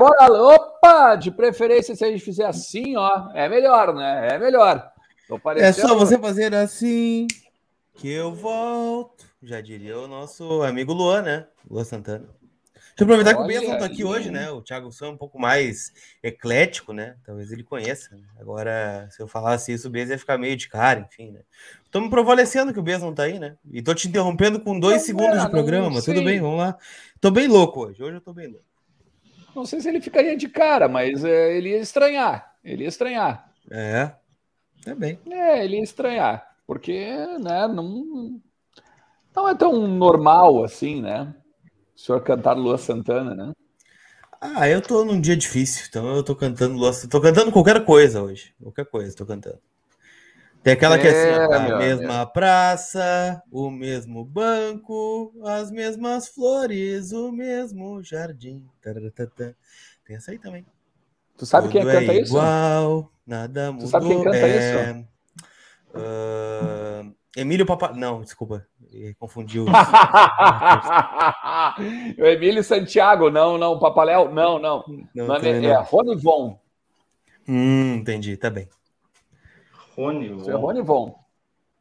Bora lá. Opa, de preferência se a gente fizer assim, ó, é melhor, né? É melhor. É só você fazer assim que eu volto. Já diria o nosso amigo Luan, né? Luan Santana. Deixa eu aproveitar que o Benson tá aqui hoje, né? O Thiago Sam é um pouco mais eclético, né? Talvez ele conheça. Né? Agora, se eu falasse isso, o Benson ia ficar meio de cara, enfim, né? Tô me provalecendo que o Benson tá aí, né? E tô te interrompendo com dois não, segundos de programa, mas tudo bem, vamos lá. Tô bem louco hoje. Hoje eu tô bem louco. Não sei se ele ficaria de cara, mas é, ele ia estranhar. Ele ia estranhar. É. É bem. É, ele ia estranhar. Porque, né, não, não é tão normal assim, né? O senhor cantar Lua Santana, né? Ah, eu tô num dia difícil, então eu tô cantando Lua Tô cantando qualquer coisa hoje. Qualquer coisa, tô cantando. Tem aquela que é assim, a mesma praça, o mesmo banco, as mesmas flores, o mesmo jardim. Tem essa aí também. Tu sabe Tudo quem é canta é isso? Igual, nada mudou. Tu sabe quem canta é... isso? Uh... Emílio Papa. Não, desculpa. Confundiu. o Emílio Santiago, não, não. Papaléu, não, não. não, não é, é Rony Von. Hum, entendi, tá bem. Rony Von. Isso é Rony Von.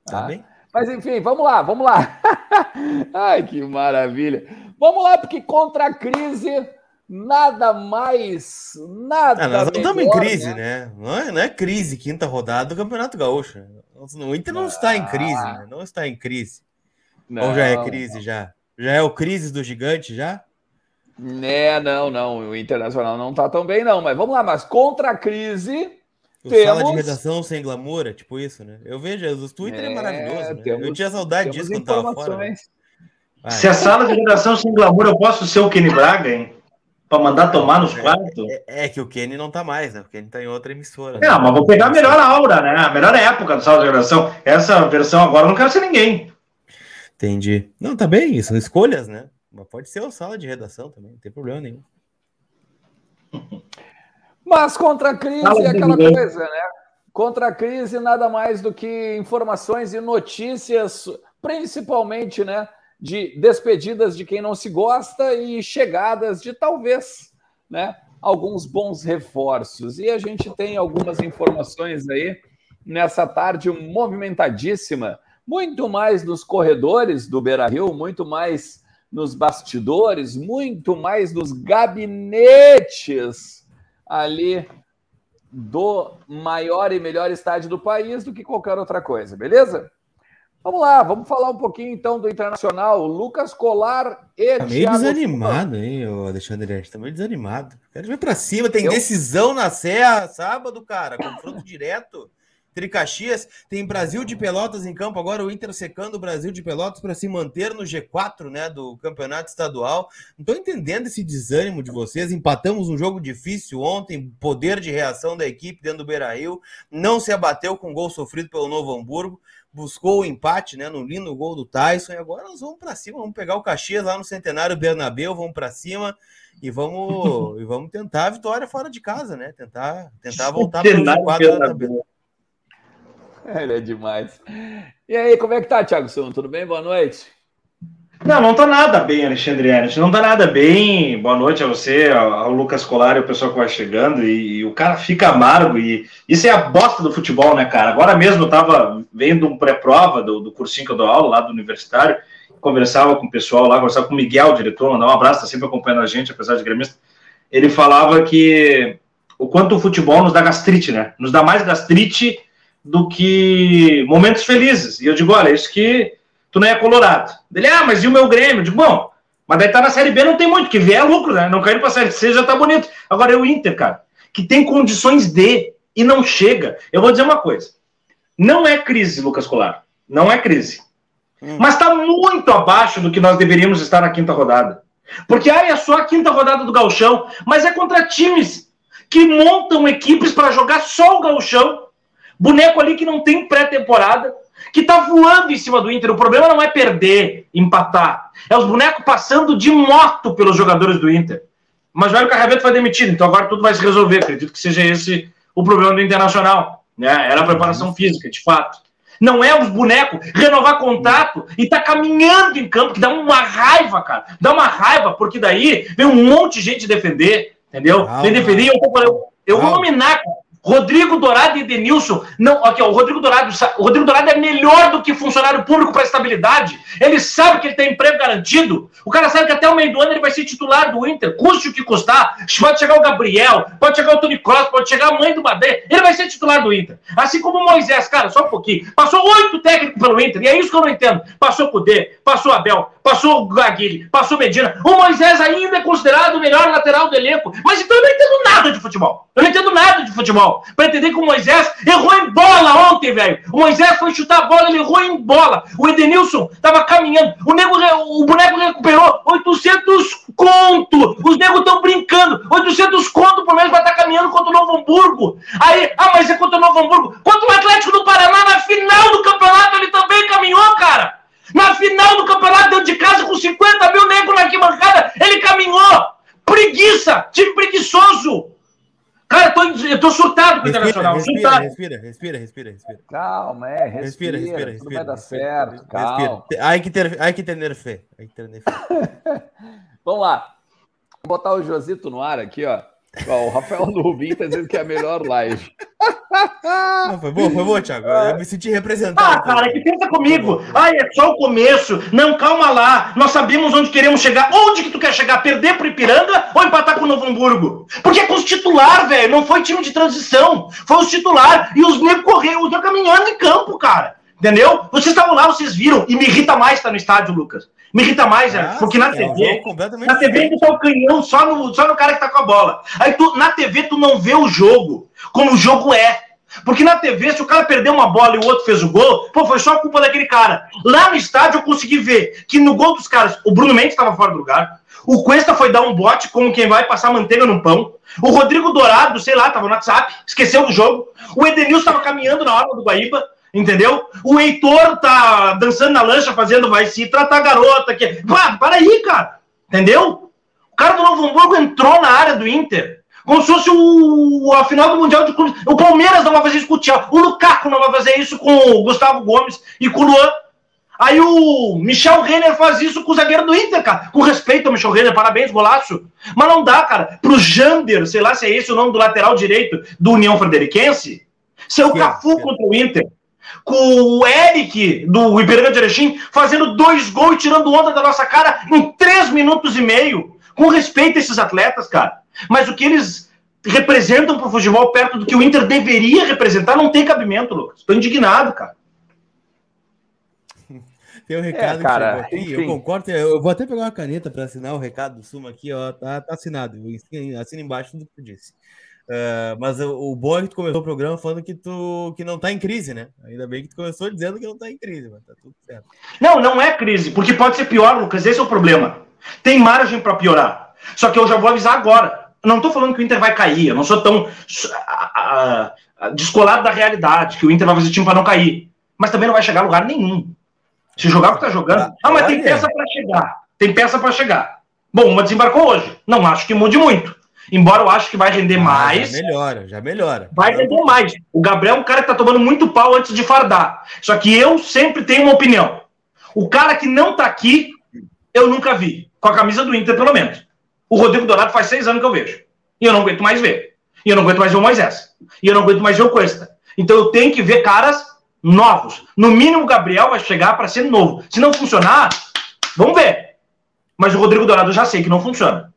Tá, tá bem? Mas enfim, vamos lá, vamos lá. Ai, que maravilha. Vamos lá, porque contra a crise nada mais, nada. Ah, nós não estamos em crise, né? né? Não, é, não é crise, quinta rodada do Campeonato Gaúcho. O Inter não ah, está em crise, né? Não está em crise. Não, Ou já é crise já? Já é o crise do gigante já? É, não, não. O Internacional não está tão bem, não. Mas vamos lá, mas contra a crise. O temos... Sala de redação sem glamour, é tipo isso, né? Eu vejo, o Twitter é, é maravilhoso. Né? Temos, eu tinha saudade disso quando estava fora. Né? Se a sala de redação sem glamour, eu posso ser o Kenny Braga, hein? Para mandar tomar nos é, quartos? É, é, que o Kenny não tá mais, né? O Kenny tá em outra emissora. Né? Não, mas vou pegar a melhor aura, né? A melhor época do sala de redação. Essa versão agora eu não quero ser ninguém. Entendi. Não, tá bem, são escolhas, né? Mas pode ser o sala de redação também, não tem problema nenhum. Mas contra a crise é aquela coisa, né? Contra a crise, nada mais do que informações e notícias, principalmente, né? de despedidas de quem não se gosta e chegadas de talvez, né, alguns bons reforços. E a gente tem algumas informações aí nessa tarde movimentadíssima, muito mais nos corredores do Beira-Rio, muito mais nos bastidores, muito mais nos gabinetes ali do maior e melhor estádio do país do que qualquer outra coisa, beleza? Vamos lá, vamos falar um pouquinho então do Internacional. Lucas Colar e tá meio Thiago desanimado, hein, o Alexandre Tá meio desanimado. Quero ver para cima, tem Eu... decisão na Serra sábado, cara. Confronto direto. Tricaxias, tem Brasil de Pelotas em campo, agora o Inter secando o Brasil de Pelotas para se manter no G4, né, do Campeonato Estadual. Não tô entendendo esse desânimo de vocês. Empatamos um jogo difícil ontem, poder de reação da equipe dentro do Beira-Rio, não se abateu com gol sofrido pelo Novo Hamburgo buscou o empate, né, no lindo gol do Tyson, e agora nós vamos para cima, vamos pegar o Caxias lá no Centenário Bernabéu, vamos para cima e vamos e vamos tentar a vitória fora de casa, né? Tentar tentar voltar para o quadro da tabela. Ele é demais. E aí, como é que tá, Thiago Souza? Tudo bem? Boa noite. Não, não tá nada bem, Alexandre Ernest. Não tá nada bem. Boa noite a você, ao Lucas Colar e o pessoal que vai chegando. E, e, o cara fica amargo. E isso é a bosta do futebol, né, cara? Agora mesmo eu tava vendo um pré-prova do, do cursinho que eu dou aula lá do universitário. Conversava com o pessoal lá, conversava com o Miguel, o diretor, mandar um abraço, tá sempre acompanhando a gente, apesar de gremista. Ele falava que o quanto o futebol nos dá gastrite, né? Nos dá mais gastrite do que momentos felizes. E eu digo, olha, isso que tu não é colorado. Ele, ah, mas e o meu Grêmio? Eu digo, bom, mas daí tá na Série B, não tem muito, que vier lucro, né? Não cair pra Série C já tá bonito. Agora é o Inter, cara, que tem condições de e não chega. Eu vou dizer uma coisa. Não é crise, Lucas Colar. Não é crise. Hum. Mas tá muito abaixo do que nós deveríamos estar na quinta rodada. Porque ah, é só a quinta rodada do Galchão, mas é contra times que montam equipes para jogar só o Galchão. Boneco ali que não tem pré-temporada, que tá voando em cima do Inter. O problema não é perder, empatar. É os bonecos passando de moto pelos jogadores do Inter. Mas o Velho Carreveto foi demitido, então agora tudo vai se resolver. Acredito que seja esse o problema do Internacional. Né? Era a preparação física, de fato. Não é os bonecos renovar contrato e tá caminhando em campo, que dá uma raiva, cara. Dá uma raiva, porque daí vem um monte de gente defender. Entendeu? Ah, Nem deveria, eu, eu vou nominar Rodrigo Dourado e Edenilson, não, aqui, o Rodrigo Dourado, o Rodrigo Dourado é melhor do que funcionário público para estabilidade. Ele sabe que ele tem emprego garantido. O cara sabe que até o meio do ano ele vai ser titular do Inter, custe o que custar. Pode chegar o Gabriel, pode chegar o Tony Cross, pode chegar a mãe do Madeira, ele vai ser titular do Inter. Assim como o Moisés, cara, só um pouquinho. Passou oito técnicos pelo Inter, e é isso que eu não entendo. Passou o D, passou Abel, passou o Gaguilhe, passou Medina. O Moisés ainda é considerado o melhor lateral do elenco. Mas então eu não entendo nada de futebol. Eu não entendo nada de futebol futebol. Para entender que o Moisés errou em bola ontem, velho. O Moisés foi chutar a bola, ele errou em bola. O Edenilson tava caminhando. O, nego, o boneco recuperou 800 conto. Os negros estão brincando. 800 conto por mês para estar tá caminhando contra o Novo Hamburgo. Aí, ah, mas é contra o Novo Hamburgo. Contra o Atlético do Paraná, na final do campeonato, ele também caminhou, cara. Na final do campeonato, dentro de casa, com 50 mil negros na arquibancada, ele caminhou. Preguiça, time preguiçoso. Cara, eu tô, eu tô surtado com o Internacional. Respira, surtado. respira, respira, respira, respira. Calma, é, respira. Respira, respira, respira. Vai dar certo, calma. Hay que ter, hay que ter fé. Hay que ter fé. Vamos lá. Vou botar o Josito no ar aqui, ó. Ó, o Rafael Nubim tá dizendo que é a melhor live. Não, foi bom, foi bom, Thiago. Eu me senti representado. Ah, cara, que pensa comigo. Ai, é só o começo. Não, calma lá. Nós sabemos onde queremos chegar. Onde que tu quer chegar? Perder pro Ipiranga ou empatar com o Novo Hamburgo? Porque é com os titular, velho. Não foi time de transição. Foi os titular. E os negros correram, os caminhando em campo, cara. Entendeu? Vocês estavam lá, vocês viram. E me irrita mais estar no estádio, Lucas. Me irrita mais, ah, porque na TV, é na TV tu tá o canhão só no, só no cara que tá com a bola. Aí tu, na TV tu não vê o jogo como o jogo é. Porque na TV, se o cara perdeu uma bola e o outro fez o gol, pô, foi só a culpa daquele cara. Lá no estádio eu consegui ver que no gol dos caras, o Bruno Mendes estava fora do lugar, o Cuesta foi dar um bote como quem vai passar manteiga no pão, o Rodrigo Dourado, sei lá, tava no WhatsApp, esqueceu do jogo, o Edenilson estava caminhando na hora do Guaíba, Entendeu? O Heitor tá dançando na lancha, fazendo vai se tratar a garota aqui. Pá, para aí, cara. Entendeu? O cara do Novo Hamburgo entrou na área do Inter. Como se fosse o, a final do Mundial de Clubes. O Palmeiras não vai fazer isso com o Thiago. O Lukaku não vai fazer isso com o Gustavo Gomes e com o Luan. Aí o Michel Renner faz isso com o zagueiro do Inter, cara. Com respeito ao Michel Renner, parabéns, golaço. Mas não dá, cara. Pro Jander, sei lá se é esse o nome do lateral direito do União Frederiquense, ser o Cafu contra o Inter com o Eric do Ipiranga de Erechim fazendo dois gols e tirando onda da nossa cara em três minutos e meio. Com respeito a esses atletas, cara. Mas o que eles representam para o futebol perto do que o Inter deveria representar não tem cabimento, Lucas. Estou indignado, cara. Tem um recado é, cara, que aqui, eu concordo. Eu vou até pegar uma caneta para assinar o recado do Suma aqui, ó. Tá, tá assinado. Assina embaixo tudo que tu disse. Uh, mas o, o bom é que tu começou o programa falando que tu que não tá em crise, né? Ainda bem que tu começou dizendo que não tá em crise, mas tá tudo certo. Não, não é crise, porque pode ser pior, Lucas. Esse é o problema. Tem margem para piorar. Só que eu já vou avisar agora. não tô falando que o Inter vai cair, eu não sou tão descolado da realidade, que o Inter vai fazer time para não cair. Mas também não vai chegar a lugar nenhum. Se jogar o que tá jogando. Ah, ah mas tem peça para chegar. Tem peça para chegar. Bom, uma desembarcou hoje. Não acho que mude muito. Embora eu acho que vai render ah, mais. Já melhora, já melhora. Vai render mais. O Gabriel é um cara que tá tomando muito pau antes de fardar. Só que eu sempre tenho uma opinião. O cara que não tá aqui, eu nunca vi. Com a camisa do Inter, pelo menos. O Rodrigo Dourado faz seis anos que eu vejo. E eu não aguento mais ver. E eu não aguento mais ver o Moisés. E eu não aguento mais ver o Cuesta. Então eu tenho que ver caras novos. No mínimo, o Gabriel vai chegar para ser novo. Se não funcionar, vamos ver. Mas o Rodrigo Dourado eu já sei que não funciona.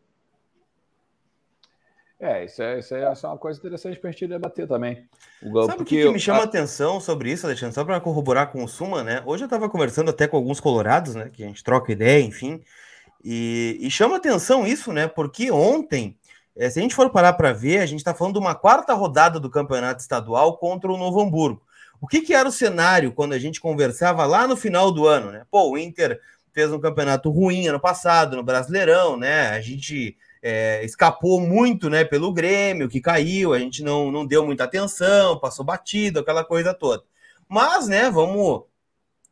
É, isso é, isso é, uma coisa interessante para a gente debater também. O, Sabe o que, que, me chama a... atenção sobre isso, Alexandre? Só para corroborar com o Suma, né? Hoje eu estava conversando até com alguns colorados, né? Que a gente troca ideia, enfim. E, e chama atenção isso, né? Porque ontem, é, se a gente for parar para ver, a gente está falando de uma quarta rodada do campeonato estadual contra o Novo Hamburgo. O que, que era o cenário quando a gente conversava lá no final do ano, né? Pô, o Inter fez um campeonato ruim ano passado, no Brasileirão, né? A gente é, escapou muito né, pelo Grêmio, que caiu, a gente não, não deu muita atenção, passou batido, aquela coisa toda. Mas, né, vamos,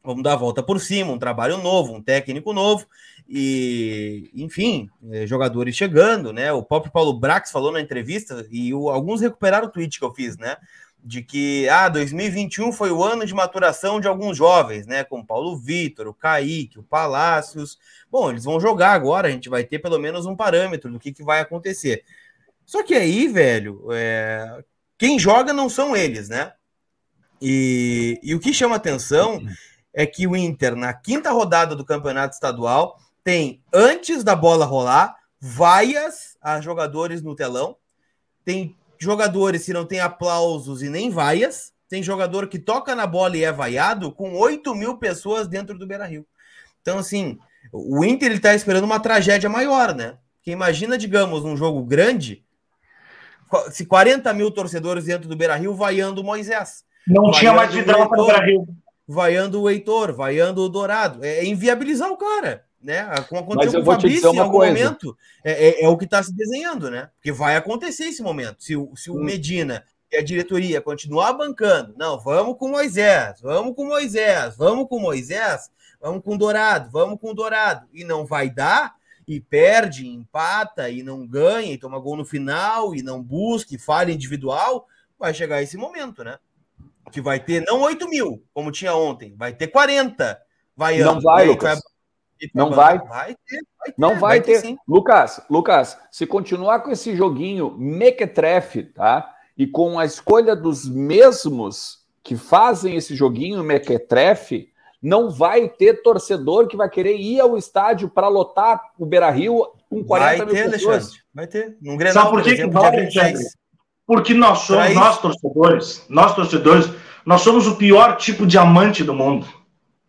vamos dar a volta por cima, um trabalho novo, um técnico novo, e, enfim, é, jogadores chegando, né? O próprio Paulo Brax falou na entrevista, e o, alguns recuperaram o tweet que eu fiz, né? De que ah, 2021 foi o ano de maturação de alguns jovens, né? Como Paulo Vitor, o Kaique, o Palácios, Bom, eles vão jogar agora, a gente vai ter pelo menos um parâmetro do que, que vai acontecer. Só que aí, velho, é... quem joga não são eles, né? E, e o que chama atenção é que o Inter, na quinta rodada do campeonato estadual, tem, antes da bola rolar, vaias a jogadores no telão. Tem jogadores que não tem aplausos e nem vaias. Tem jogador que toca na bola e é vaiado com 8 mil pessoas dentro do Beira Rio. Então, assim, o Inter está esperando uma tragédia maior, né? Porque imagina, digamos, um jogo grande, se 40 mil torcedores dentro do Beira Rio vaiando o Moisés. Não tinha mais vidrão para o Beira Rio. Vaiando o Heitor, vaiando o Dourado. É inviabilizar o cara né? Como aconteceu Mas eu vou te dizer uma em algum coisa. momento, é, é, é o que está se desenhando, né? Porque vai acontecer esse momento. Se, se o hum. Medina e a diretoria continuar bancando, não, vamos com Moisés, vamos com Moisés, vamos com Moisés, vamos com Dourado, vamos com Dourado, e não vai dar, e perde, empata, e não ganha, e toma gol no final, e não busca, e falha individual, vai chegar esse momento, né? Que vai ter não 8 mil, como tinha ontem, vai ter 40. Vai, não vai, Lucas. Vai não vai. Vai ter, vai ter, Não vai, vai ter. ter Lucas, Lucas, se continuar com esse joguinho mequetrefe, tá? E com a escolha dos mesmos que fazem esse joguinho mequetrefe, não vai ter torcedor que vai querer ir ao estádio para lotar o Beira-Rio com 40 vai mil ter, pessoas. Alexandre. Vai ter. Num Grenal, Sabe por, que exemplo, vai, Alexandre? Porque nós somos, nós torcedores, nós torcedores, nós somos o pior tipo de amante do mundo,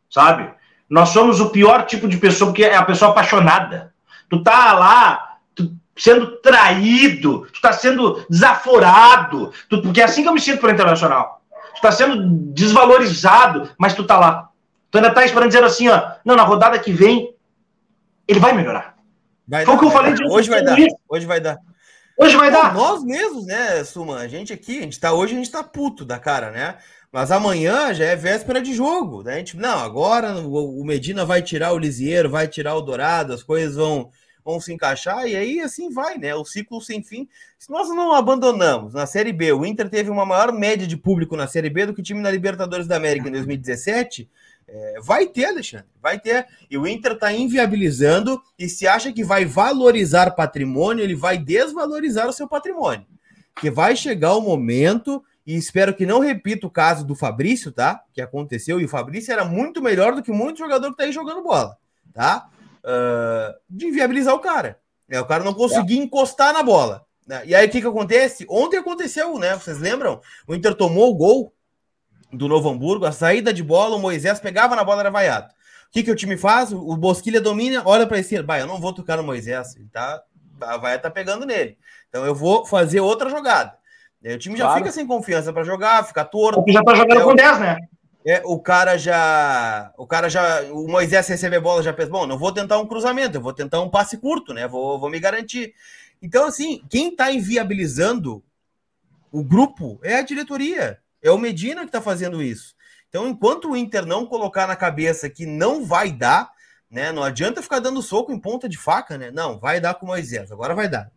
sabe? Nós somos o pior tipo de pessoa, porque é a pessoa apaixonada. Tu tá lá tu, sendo traído, tu tá sendo desaforado, tu, porque é assim que eu me sinto para internacional. Tu tá sendo desvalorizado, mas tu tá lá. Tu ainda tá esperando dizer assim, ó, não, na rodada que vem, ele vai melhorar. Vai Foi o que eu falei de Hoje vai dar. Hoje vai dar. Hoje vai dar. Nós mesmos, né, Suma? A gente aqui, a gente tá hoje, a gente tá puto da cara, né? Mas amanhã já é véspera de jogo. Né? Gente, não, agora o Medina vai tirar o Lisieiro, vai tirar o Dourado, as coisas vão, vão se encaixar, e aí assim vai, né? O ciclo sem fim. Se nós não abandonamos na Série B, o Inter teve uma maior média de público na Série B do que o time na Libertadores da América em 2017. É, vai ter, Alexandre, vai ter. E o Inter está inviabilizando, e se acha que vai valorizar patrimônio, ele vai desvalorizar o seu patrimônio. Que vai chegar o momento e espero que não repita o caso do Fabrício, tá? Que aconteceu, e o Fabrício era muito melhor do que muito jogador que tá aí jogando bola, tá? Uh, de inviabilizar o cara. É, o cara não conseguia é. encostar na bola. Né? E aí o que, que acontece? Ontem aconteceu, né? Vocês lembram? O Inter tomou o gol do Novo Hamburgo, a saída de bola, o Moisés pegava na bola, era vaiado. O que, que o time faz? O Bosquilha domina, olha para esse, vai, eu não vou tocar no Moisés, ele tá, a vaia tá pegando nele. Então eu vou fazer outra jogada. O time já claro. fica sem confiança para jogar, fica torto. Porque já tá jogando é, com 10, né? É, o cara já. O cara já. O Moisés receber bola já pensa, bom, não vou tentar um cruzamento, eu vou tentar um passe curto, né? Vou, vou me garantir. Então, assim, quem está inviabilizando o grupo é a diretoria. É o Medina que está fazendo isso. Então, enquanto o Inter não colocar na cabeça que não vai dar, né? Não adianta ficar dando soco em ponta de faca, né? Não, vai dar com o Moisés, agora vai dar.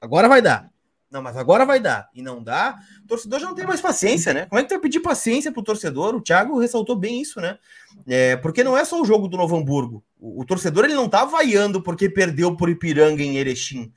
Agora vai dar. Não, mas agora vai dar. E não dá, o torcedor já não tem mais paciência, né? Como é que tu vai pedir paciência pro torcedor? O Thiago ressaltou bem isso, né? É, porque não é só o jogo do Novo Hamburgo. O, o torcedor ele não tá vaiando porque perdeu por Ipiranga em Erechim.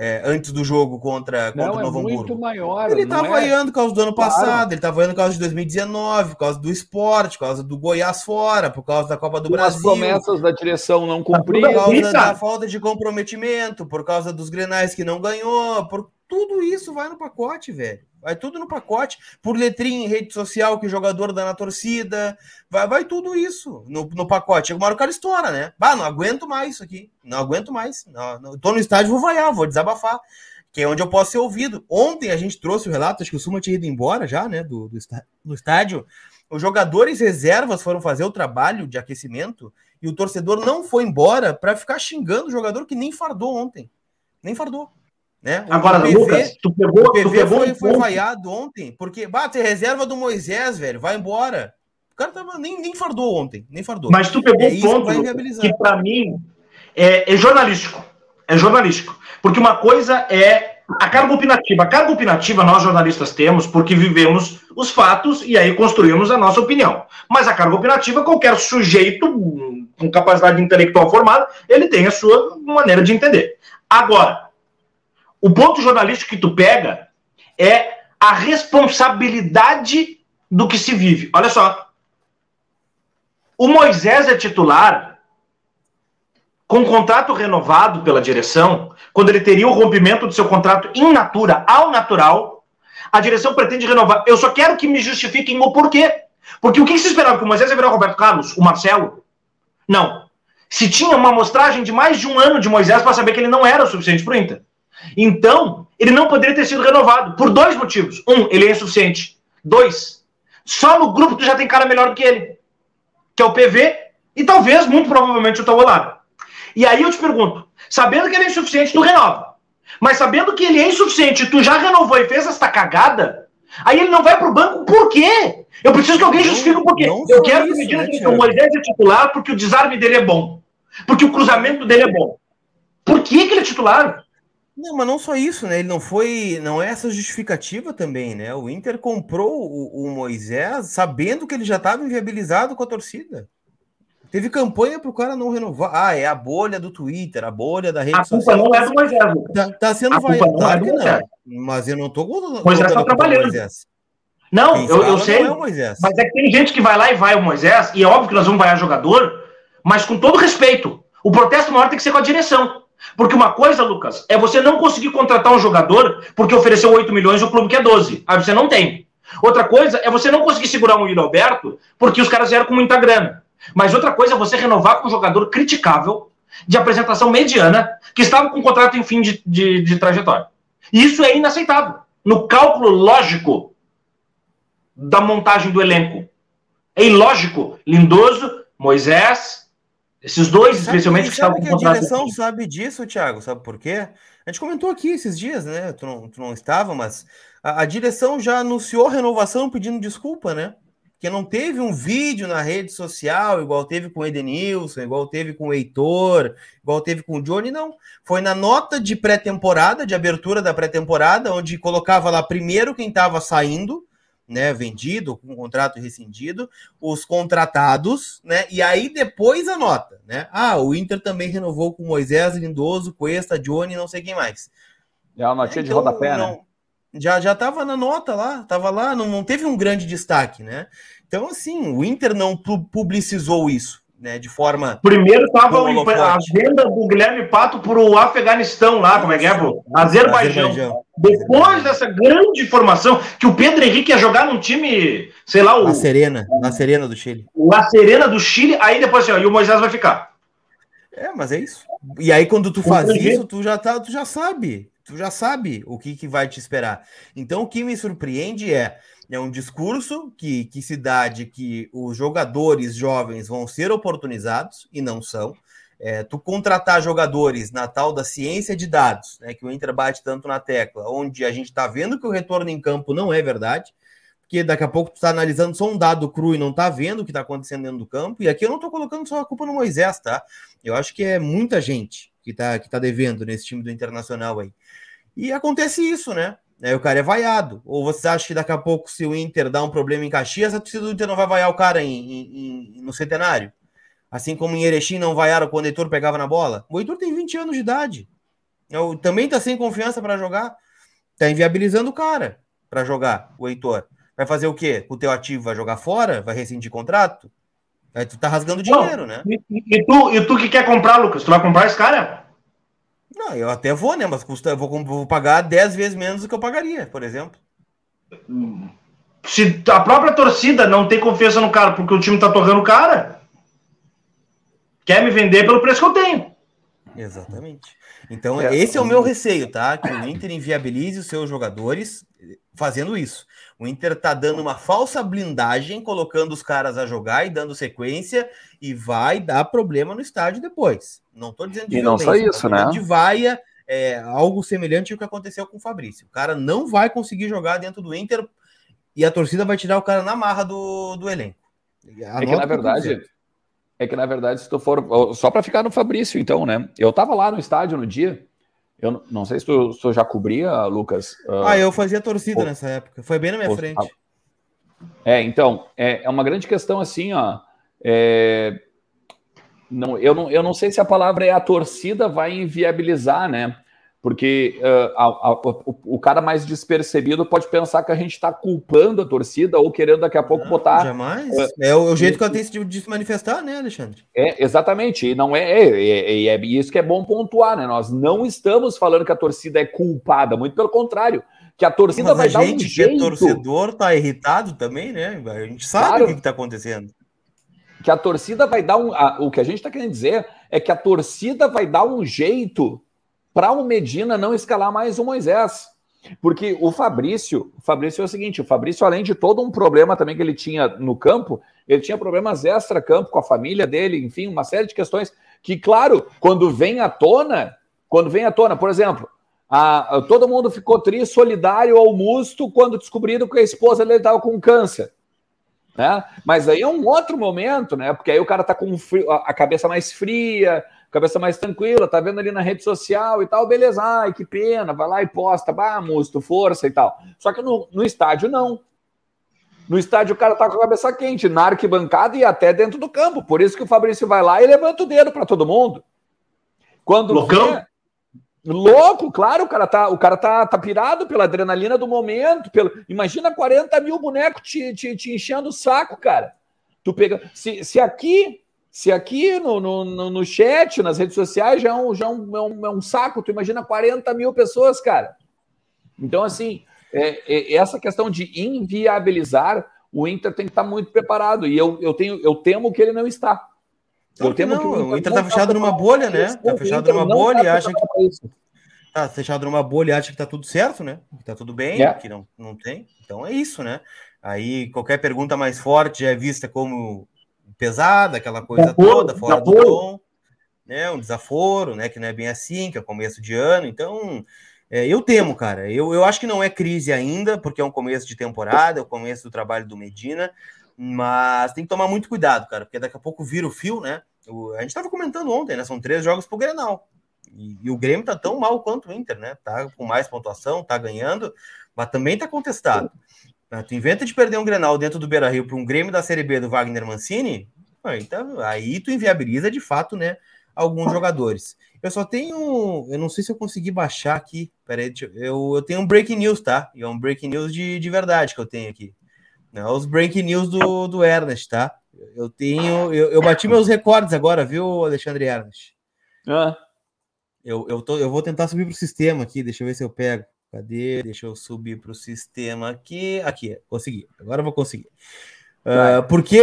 É, antes do jogo contra, contra não, o é Novo é Hamburgo. Maior, ele tá é... vaiando por causa do ano claro. passado, ele tá vaiando por causa de 2019, por causa do esporte, por causa do Goiás fora, por causa da Copa do Brasil. As promessas da direção não cumpridas. Por causa da falta de comprometimento, por causa dos grenais que não ganhou, por tudo isso vai no pacote, velho. Vai tudo no pacote. Por letrinha em rede social que o jogador dá na torcida. Vai, vai tudo isso no, no pacote. Hora o cara estoura, né? Bah, não aguento mais isso aqui. Não aguento mais. Não, não, tô no estádio, vou vaiar, vou desabafar. Que é onde eu posso ser ouvido. Ontem a gente trouxe o relato, acho que o Suma tinha ido embora já, né? Do, do, do estádio. Os jogadores reservas foram fazer o trabalho de aquecimento e o torcedor não foi embora para ficar xingando o jogador que nem fardou ontem. Nem fardou. Né? Agora, PV, Lucas, tu pegou, o PV tu pegou foi, um foi vaiado ontem, porque bate reserva do Moisés, velho, vai embora. O cara tava, nem, nem fardou ontem, nem fardou. Mas tu pegou é um ponto que, que para mim é, é, jornalístico. É jornalístico. Porque uma coisa é a carga opinativa. A carga opinativa nós jornalistas temos porque vivemos os fatos e aí construímos a nossa opinião. Mas a carga opinativa, qualquer sujeito com capacidade intelectual formada, ele tem a sua maneira de entender. Agora, o ponto jornalístico que tu pega é a responsabilidade do que se vive. Olha só. O Moisés é titular com contrato renovado pela direção, quando ele teria o rompimento do seu contrato in natura ao natural, a direção pretende renovar. Eu só quero que me justifiquem o porquê. Porque o que se esperava que o Moisés ia virar o Roberto Carlos, o Marcelo? Não. Se tinha uma amostragem de mais de um ano de Moisés para saber que ele não era o suficiente para o Inter. Então, ele não poderia ter sido renovado por dois motivos. Um, ele é insuficiente. Dois, só no grupo tu já tem cara melhor do que ele, que é o PV e talvez, muito provavelmente, o Tawolado. E aí eu te pergunto, sabendo que ele é insuficiente, tu renova. Mas sabendo que ele é insuficiente, tu já renovou e fez esta cagada, aí ele não vai pro banco, por quê? Eu preciso que alguém justifique o porquê. Eu quero que me diga que o Moisés é titular porque o desarme dele é bom. Porque o cruzamento dele é bom. Por que, que ele é titular? Não, mas não só isso, né? Ele não foi. Não é essa justificativa também, né? O Inter comprou o, o Moisés sabendo que ele já estava inviabilizado com a torcida. Teve campanha para o cara não renovar. Ah, é a bolha do Twitter, a bolha da rede social. A culpa não é do Moisés. Tá, tá sendo vaiado. É não. Mas eu não estou Moisés está trabalhando. Moisés. Não, eu, eu sei. Não é mas é que tem gente que vai lá e vai o Moisés, e é óbvio que nós vamos vaiar jogador, mas com todo respeito. O protesto maior tem que ser com a direção. Porque uma coisa, Lucas, é você não conseguir contratar um jogador porque ofereceu 8 milhões e o clube quer 12. Aí você não tem. Outra coisa é você não conseguir segurar um Yuri Alberto porque os caras vieram com muita grana. Mas outra coisa é você renovar com um jogador criticável, de apresentação mediana, que estava com um contrato em fim de, de, de trajetória. E isso é inaceitável. No cálculo lógico da montagem do elenco. É ilógico. Lindoso, Moisés, esses dois, sabe, especialmente, que estavam que a direção aqui. sabe disso, Thiago, sabe por quê? A gente comentou aqui esses dias, né? Tu não, tu não estava, mas a, a direção já anunciou renovação pedindo desculpa, né? Que não teve um vídeo na rede social, igual teve com o Edenilson, igual teve com o Heitor, igual teve com o Johnny, não. Foi na nota de pré-temporada, de abertura da pré-temporada, onde colocava lá primeiro quem estava saindo, né, vendido, com contrato rescindido, os contratados, né, e aí depois a nota, né? Ah, o Inter também renovou com Moisés, Lindoso, Cuesta, Johnny, não sei quem mais. É uma notinha então, de rodapé, né? não, né? Já, já tava na nota lá, tava lá, não, não teve um grande destaque, né? Então, assim, o Inter não publicizou isso, né, de forma. Primeiro estava a venda do Guilherme Pato para o Afeganistão lá, como é que é, pô? Azerbaijão. Azerbaijão. Depois dessa grande informação que o Pedro Henrique ia jogar num time, sei lá, o. La Serena, La Serena do Chile. La Serena do Chile, aí depois assim, ó, e o Moisés vai ficar. É, mas é isso. E aí, quando tu faz isso, tu já, tá, tu já sabe. Tu já sabe o que, que vai te esperar. Então, o que me surpreende é é um discurso que, que se dá de que os jogadores jovens vão ser oportunizados e não são. É, tu contratar jogadores na tal da ciência de dados, né, que o Inter bate tanto na tecla, onde a gente está vendo que o retorno em campo não é verdade, porque daqui a pouco tu está analisando só um dado cru e não está vendo o que está acontecendo dentro do campo. E aqui eu não estou colocando só a culpa no Moisés, tá? Eu acho que é muita gente que está que tá devendo nesse time do Internacional aí. E acontece isso, né? Aí o cara é vaiado. Ou você acha que daqui a pouco, se o Inter dá um problema em Caxias, a torcida do Inter não vai vaiar o cara em, em, em, no centenário? Assim como em Erechim não vaiaram quando o Heitor pegava na bola? O Heitor tem 20 anos de idade. Eu, também tá sem confiança para jogar. Tá inviabilizando o cara para jogar, o Heitor. Vai fazer o quê? O teu ativo vai jogar fora? Vai rescindir contrato? Aí tu tá rasgando dinheiro, não, né? E, e, tu, e tu que quer comprar, Lucas? Tu vai comprar esse cara? Não, eu até vou, né? Mas custa, eu vou, vou pagar 10 vezes menos do que eu pagaria, por exemplo. Se a própria torcida não tem confiança no cara porque o time tá torrando o cara, quer me vender pelo preço que eu tenho. Exatamente. Então, é, esse é o meu receio, tá? Que o Inter inviabilize os seus jogadores fazendo isso. O Inter tá dando uma falsa blindagem, colocando os caras a jogar e dando sequência, e vai dar problema no estádio depois. Não tô dizendo de E não só isso, né? De vaia, é, algo semelhante ao que aconteceu com o Fabrício. O cara não vai conseguir jogar dentro do Inter e a torcida vai tirar o cara na marra do, do elenco. é que na verdade, é que na verdade, se tu for só para ficar no Fabrício, então, né? Eu tava lá no estádio no dia. Eu não sei se tu, se tu já cobria, Lucas. Uh, ah, eu fazia torcida nessa época. Foi bem na minha frente. É, então, é, é uma grande questão assim, ó. É, não, eu, não, eu não sei se a palavra é a torcida vai inviabilizar, né? Porque uh, a, a, o, o, cara mais despercebido pode pensar que a gente está culpando a torcida ou querendo daqui a pouco não, botar. Jamais. Uh, é o, o jeito que ela tem de se manifestar, né, Alexandre? É, exatamente. E não é, é, é, é, isso que é bom pontuar, né? Nós não estamos falando que a torcida é culpada, muito pelo contrário. Que a torcida Mas vai a dar gente um jeito. que é torcedor tá irritado também, né? A gente sabe claro. o que está acontecendo que a torcida vai dar um. A, o que a gente está querendo dizer é que a torcida vai dar um jeito para o Medina não escalar mais o Moisés. Porque o Fabrício, o Fabrício é o seguinte: o Fabrício, além de todo um problema também que ele tinha no campo, ele tinha problemas extra-campo com a família dele, enfim, uma série de questões que, claro, quando vem à tona, quando vem à tona, por exemplo, a, a, todo mundo ficou triste, solidário ao Musto quando descobriram que a esposa dele estava com câncer. Né? Mas aí é um outro momento, né? Porque aí o cara tá com a cabeça mais fria, cabeça mais tranquila, tá vendo ali na rede social e tal, beleza, ai, que pena, vai lá e posta, bah, musto, força e tal. Só que no, no estádio, não. No estádio o cara tá com a cabeça quente, na arquibancada e até dentro do campo. Por isso que o Fabrício vai lá e levanta o dedo para todo mundo. Quando Loucão? Vê, Louco, claro, o cara tá, o cara tá, tá pirado pela adrenalina do momento. Pelo... Imagina 40 mil bonecos te, te, te enchendo o saco, cara. Tu pega. Se, se aqui, se aqui no, no, no chat, nas redes sociais, já, é um, já é um, é, um, é um saco, tu imagina 40 mil pessoas, cara. Então, assim, é, é, essa questão de inviabilizar, o Inter tem que estar muito preparado. E eu, eu, tenho, eu temo que ele não está. Eu temo não, que o Inter está fechado numa bolha, né? Está fechado numa bolha e acha que. Tá fechado numa bolha e acha que tá tudo certo, né? Que tá tudo bem, é. que não, não tem. Então é isso, né? Aí qualquer pergunta mais forte é vista como pesada, aquela coisa toda, fora do tom, né? Um desaforo, né? Que não é bem assim, que é começo de ano. Então, é, eu temo, cara. Eu, eu acho que não é crise ainda, porque é um começo de temporada, é o começo do trabalho do Medina. Mas tem que tomar muito cuidado, cara, porque daqui a pouco vira o fio, né? O, a gente estava comentando ontem, né? São três jogos pro Grenal. E, e, o Grêmio tá tão mal quanto o Inter, né? Tá com mais pontuação, tá ganhando, mas também tá contestado. Ah, tu inventa de perder um Grenal dentro do Beira Rio para um Grêmio da Série B do Wagner Mancini, aí, tá, aí tu inviabiliza de fato, né? Alguns jogadores. Eu só tenho. Eu não sei se eu consegui baixar aqui. Peraí, eu, eu tenho um breaking news, tá? E é um breaking news de, de verdade que eu tenho aqui. Não, né, os breaking news do, do Ernest, tá? Eu tenho. Eu, eu bati meus recordes agora, viu, Alexandre Ernest? Ah. Eu, eu, tô, eu vou tentar subir para o sistema aqui, deixa eu ver se eu pego. Cadê? Deixa eu subir para o sistema aqui. Aqui, consegui. Agora eu vou conseguir. Uh, porque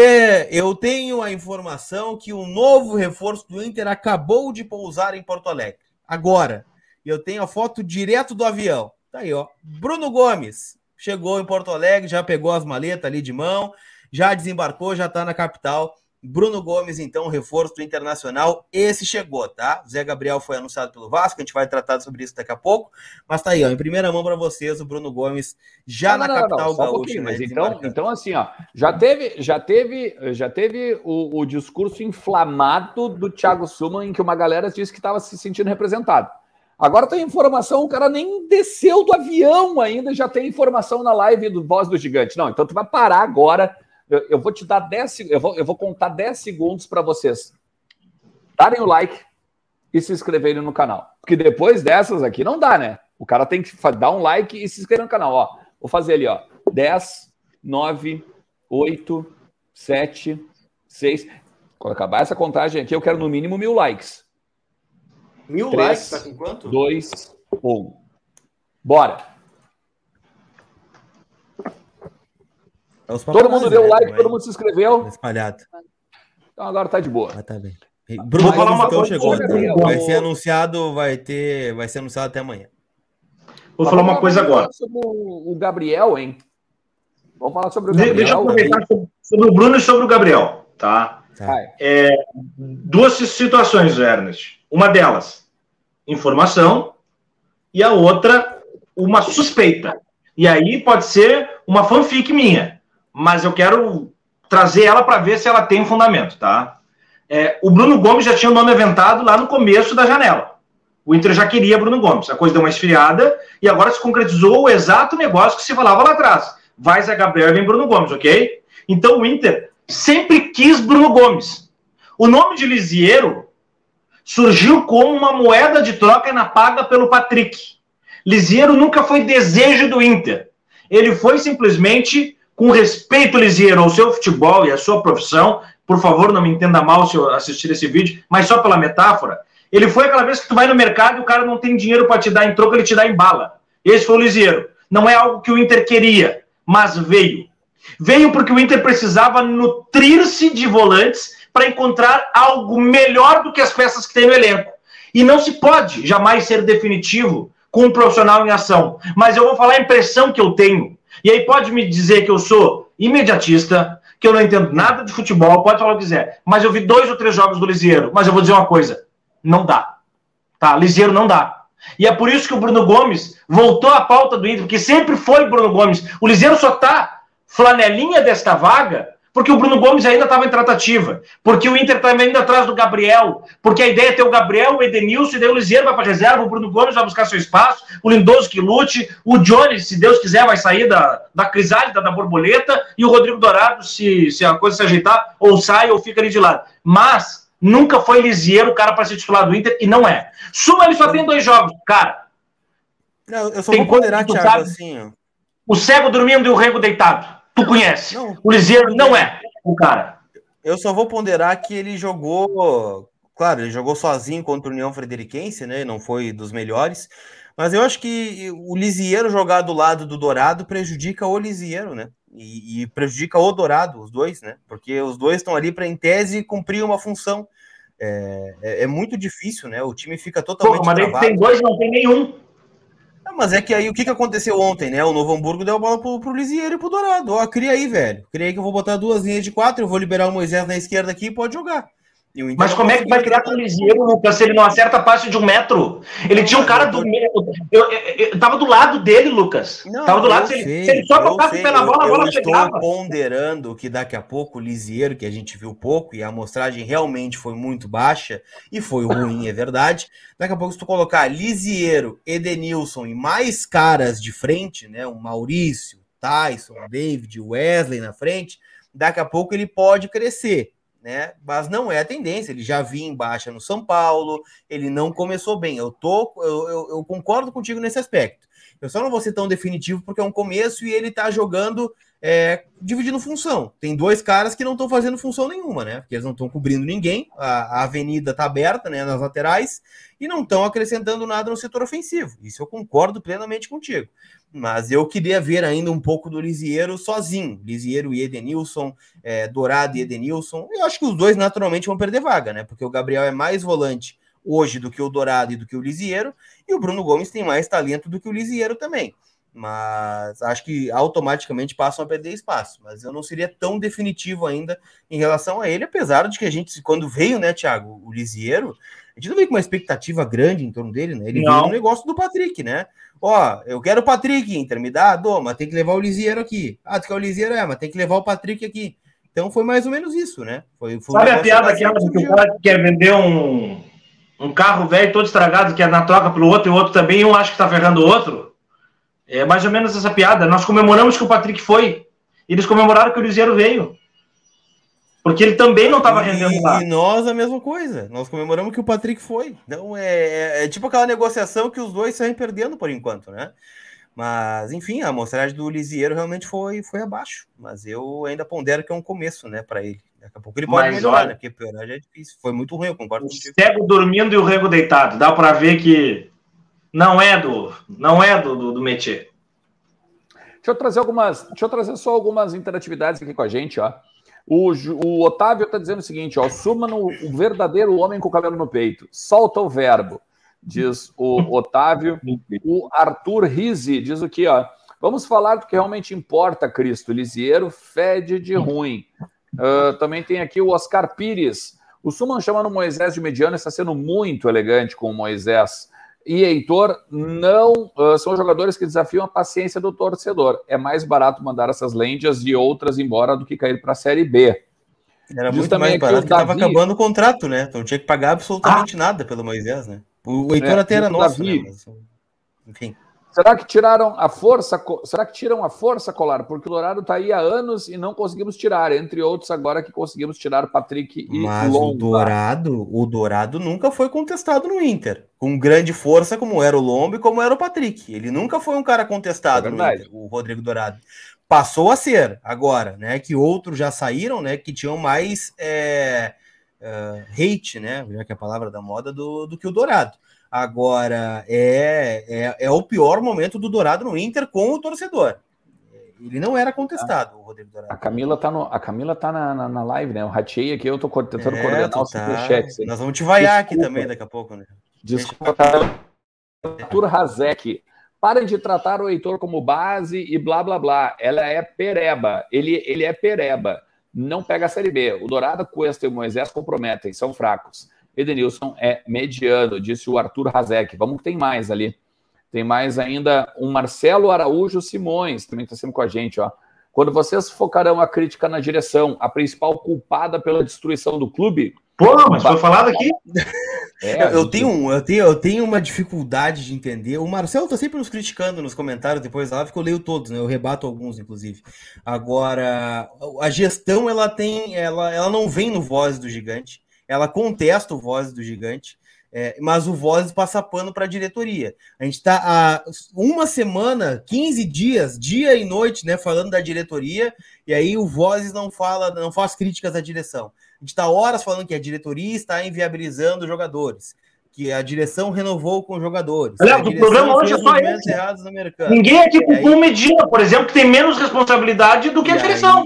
eu tenho a informação que o novo reforço do Inter acabou de pousar em Porto Alegre. Agora. Eu tenho a foto direto do avião. Tá aí, ó. Bruno Gomes, chegou em Porto Alegre, já pegou as maletas ali de mão, já desembarcou, já está na capital. Bruno Gomes, então, reforço do Internacional. Esse chegou, tá? Zé Gabriel foi anunciado pelo Vasco, a gente vai tratar sobre isso daqui a pouco. Mas tá aí, ó, em primeira mão para vocês, o Bruno Gomes já não, na não, capital não, gaúcha. Um mas né, então, então, assim, ó, já teve, já teve, já teve o, o discurso inflamado do Thiago Suman, em que uma galera disse que estava se sentindo representado. Agora tem informação, o cara nem desceu do avião ainda, já tem informação na live do Voz do Gigante. Não, então tu vai parar agora. Eu, eu vou te dar 10 eu vou, eu vou contar 10 segundos para vocês darem o like e se inscreverem no canal. Porque depois dessas aqui não dá, né? O cara tem que dar um like e se inscrever no canal. Ó, vou fazer ali, ó. 10, 9, 8, 7, 6. Quando acabar essa contagem aqui, eu quero no mínimo mil likes. Mil 3, likes, tá com quanto? 2, 1. Bora! Todo mundo deu like, todo mundo se inscreveu. Tá espalhado. Então agora tá de boa. Ah, tá bem. Bruno Vou falar uma então chegou. Vai ser anunciado, vai ter, vai ser anunciado até amanhã. Vou falar uma coisa agora. Sobre o Gabriel, hein? Vamos falar sobre o Gabriel. Deixa eu aproveitar sobre o Bruno e sobre o Gabriel, tá? tá. É, duas situações, Ernest. Uma delas, informação, e a outra, uma suspeita. E aí pode ser uma fanfic minha, mas eu quero trazer ela para ver se ela tem fundamento, tá? É, o Bruno Gomes já tinha o nome aventado lá no começo da janela. O Inter já queria Bruno Gomes. A coisa deu uma esfriada e agora se concretizou o exato negócio que se falava lá atrás. Vai Zé Gabriel vem Bruno Gomes, ok? Então o Inter sempre quis Bruno Gomes. O nome de Lisieiro surgiu como uma moeda de troca na paga pelo Patrick. Lisieiro nunca foi desejo do Inter. Ele foi simplesmente, com respeito, Lisieiro, ao seu futebol e à sua profissão, por favor, não me entenda mal se eu assistir esse vídeo, mas só pela metáfora, ele foi aquela vez que tu vai no mercado e o cara não tem dinheiro para te dar em troca, ele te dá em bala. Esse foi o Lisieiro. Não é algo que o Inter queria, mas veio. Veio porque o Inter precisava nutrir-se de volantes para encontrar algo melhor do que as peças que tem no elenco. E não se pode jamais ser definitivo com um profissional em ação. Mas eu vou falar a impressão que eu tenho. E aí pode me dizer que eu sou imediatista, que eu não entendo nada de futebol, pode falar o que quiser. Mas eu vi dois ou três jogos do Lisieiro. Mas eu vou dizer uma coisa: não dá. Tá? Lisieiro não dá. E é por isso que o Bruno Gomes voltou à pauta do Inter, porque sempre foi Bruno Gomes. O Lisieiro só tá flanelinha desta vaga porque o Bruno Gomes ainda estava em tratativa, porque o Inter estava ainda atrás do Gabriel, porque a ideia é ter o Gabriel, o Edenilson, e daí o Lisieiro vai para reserva, o Bruno Gomes vai buscar seu espaço, o Lindoso que lute, o Johnny, se Deus quiser, vai sair da, da crisálida, da borboleta, e o Rodrigo Dourado, se, se a coisa se ajeitar, ou sai ou fica ali de lado. Mas nunca foi Lisieiro o cara para ser titular do Inter, e não é. Suma, ele só tem dois jogos, cara. Não, eu só tem vou ponderar, Thiago, assim... Ó. O cego dormindo e o rego deitado. Tu conhece. Não, o Liseiro não é o cara. Eu só vou ponderar que ele jogou. Claro, ele jogou sozinho contra o União Frederiquense, né? Não foi dos melhores. Mas eu acho que o Lisieiro jogar do lado do Dourado prejudica o Lisieiro, né? E, e prejudica o Dourado, os dois, né? Porque os dois estão ali para, em tese, cumprir uma função. É, é, é, muito difícil, né? O time fica totalmente. Pô, mas travado. tem dois, não tem nenhum mas é que aí o que, que aconteceu ontem, né? O Novo Hamburgo deu a bola pro, pro Lisieiro e pro Dourado. Ó, cria aí, velho. Cria aí que eu vou botar duas linhas de quatro, eu vou liberar o Moisés na esquerda aqui e pode jogar. Mas como é que vai criar com o Lisieiro, Lucas, se ele não acerta a passe de um metro? Ele tinha um cara do. Eu, eu, eu, tava do lado dele, Lucas. Não, tava do lado dele. Se ele só tocasse o pé na bola, a bola chegava. Estou ponderando que daqui a pouco o Lisieiro, que a gente viu pouco, e a amostragem realmente foi muito baixa, e foi ruim, é verdade. Daqui a pouco, se tu colocar Lisieiro, Edenilson e mais caras de frente, né? O Maurício, Tyson, David, Wesley na frente, daqui a pouco ele pode crescer né? Mas não é a tendência. Ele já vinha em baixa no São Paulo, ele não começou bem. Eu tô, eu, eu, eu, concordo contigo nesse aspecto. Eu só não vou ser tão definitivo porque é um começo e ele tá jogando é, dividindo função. Tem dois caras que não estão fazendo função nenhuma, né? Porque eles não estão cobrindo ninguém. A, a avenida tá aberta, né? Nas laterais e não estão acrescentando nada no setor ofensivo. Isso eu concordo plenamente contigo. Mas eu queria ver ainda um pouco do Lisieiro sozinho. Lisieiro e Edenilson, é, Dourado e Edenilson. Eu acho que os dois naturalmente vão perder vaga, né? Porque o Gabriel é mais volante hoje do que o Dourado e do que o Lisieiro. E o Bruno Gomes tem mais talento do que o Lisieiro também. Mas acho que automaticamente passam a perder espaço. Mas eu não seria tão definitivo ainda em relação a ele, apesar de que a gente, quando veio, né, Thiago, o Lisieiro, a gente não veio com uma expectativa grande em torno dele, né? Ele não. veio no negócio do Patrick, né? Ó, eu quero o Patrick, Inter, me dá, dou, mas tem que levar o Lisieiro aqui. Ah, tu quer o Lisieiro? É, mas tem que levar o Patrick aqui. Então foi mais ou menos isso, né? Foi, foi Sabe a piada aquela que o cara quer vender um, um carro velho todo estragado, que é na troca pelo outro, e o outro também, um acha que tá ferrando o outro? É mais ou menos essa piada. Nós comemoramos que o Patrick foi. Eles comemoraram que o Lisieiro veio. Porque ele também não estava rendendo lá. E nós a mesma coisa. Nós comemoramos que o Patrick foi. Então é, é, é, tipo aquela negociação que os dois saem perdendo por enquanto, né? Mas, enfim, a amostragem do Lisieiro realmente foi, foi abaixo. Mas eu ainda pondero que é um começo, né, para ele. Daqui a pouco ele pode Mas, melhorar, olha, né? Porque piorar já é difícil. Foi muito ruim, eu concordo o contigo. Cego dormindo e o rego deitado. Dá para ver que não é do não é do, do, do métier. Deixa eu trazer algumas, deixa eu trazer só algumas interatividades aqui com a gente, ó. O, o Otávio está dizendo o seguinte: ó, suma no o verdadeiro homem com o cabelo no peito. Solta o verbo, diz o Otávio. O Arthur Rizzi diz o que, ó. Vamos falar do que realmente importa, Cristo. Lisieiro fede de ruim. Uh, também tem aqui o Oscar Pires. O Suman chamando Moisés de mediano está sendo muito elegante com o Moisés e Heitor não uh, são jogadores que desafiam a paciência do torcedor. É mais barato mandar essas lendas e outras embora do que cair para a Série B. Era Diz muito mais barato que estava acabando o contrato, né? Então tinha que pagar absolutamente ah. nada pelo Moisés, né? O Heitor é, até era nosso, Davi, né? Mas, enfim. Será que tiraram a força? Será que tiram a força, Colar? Porque o Dourado está aí há anos e não conseguimos tirar, entre outros agora que conseguimos tirar Patrick e Mas Lomba. o Dourado, o Dourado nunca foi contestado no Inter, com grande força como era o Lomba e como era o Patrick. Ele nunca foi um cara contestado é no Inter, o Rodrigo Dourado. Passou a ser agora, né? Que outros já saíram, né? Que tinham mais é, uh, hate, né? Já que é a palavra da moda do, do que o Dourado. Agora, é, é, é, o pior momento do Dourado no Inter com o torcedor. Ele não era contestado, o Rodrigo Dourado. A Camila tá, no, a Camila tá na, na, na live, né? Eu ratei aqui, eu tô tentando é, coordenar o tá. chat. Nós vamos te vaiar aqui também daqui a pouco, né? Desculpa, Arthur Hazek. Parem de tratar o Heitor como base e blá blá blá. Ela é pereba. Ele, ele é pereba. Não pega a Série B. O Dourado, Cuesta e o Moisés comprometem, são fracos. Edenilson é mediano, disse o Arthur Razek. Vamos que tem mais ali. Tem mais ainda um Marcelo Araújo Simões, também está sempre com a gente, ó. Quando vocês focarão a crítica na direção, a principal culpada pela destruição do clube. Pô, mas foi falado aqui. É, eu, tenho, eu, tenho, eu tenho uma dificuldade de entender. O Marcelo tá sempre nos criticando nos comentários depois da live, que eu leio todos, né? Eu rebato alguns, inclusive. Agora, a gestão ela tem, ela, ela não vem no voz do gigante ela contesta o Voz do Gigante, é, mas o Voz passa pano para a diretoria. A gente está há uma semana, 15 dias, dia e noite, né, falando da diretoria, e aí o Voz não fala, não faz críticas à direção. A gente está horas falando que a diretoria está inviabilizando jogadores, que a direção renovou com os jogadores. Aliás, o programa hoje é só esse. Ninguém aqui com o Medina, por exemplo, que tem menos responsabilidade do que a direção. Aí,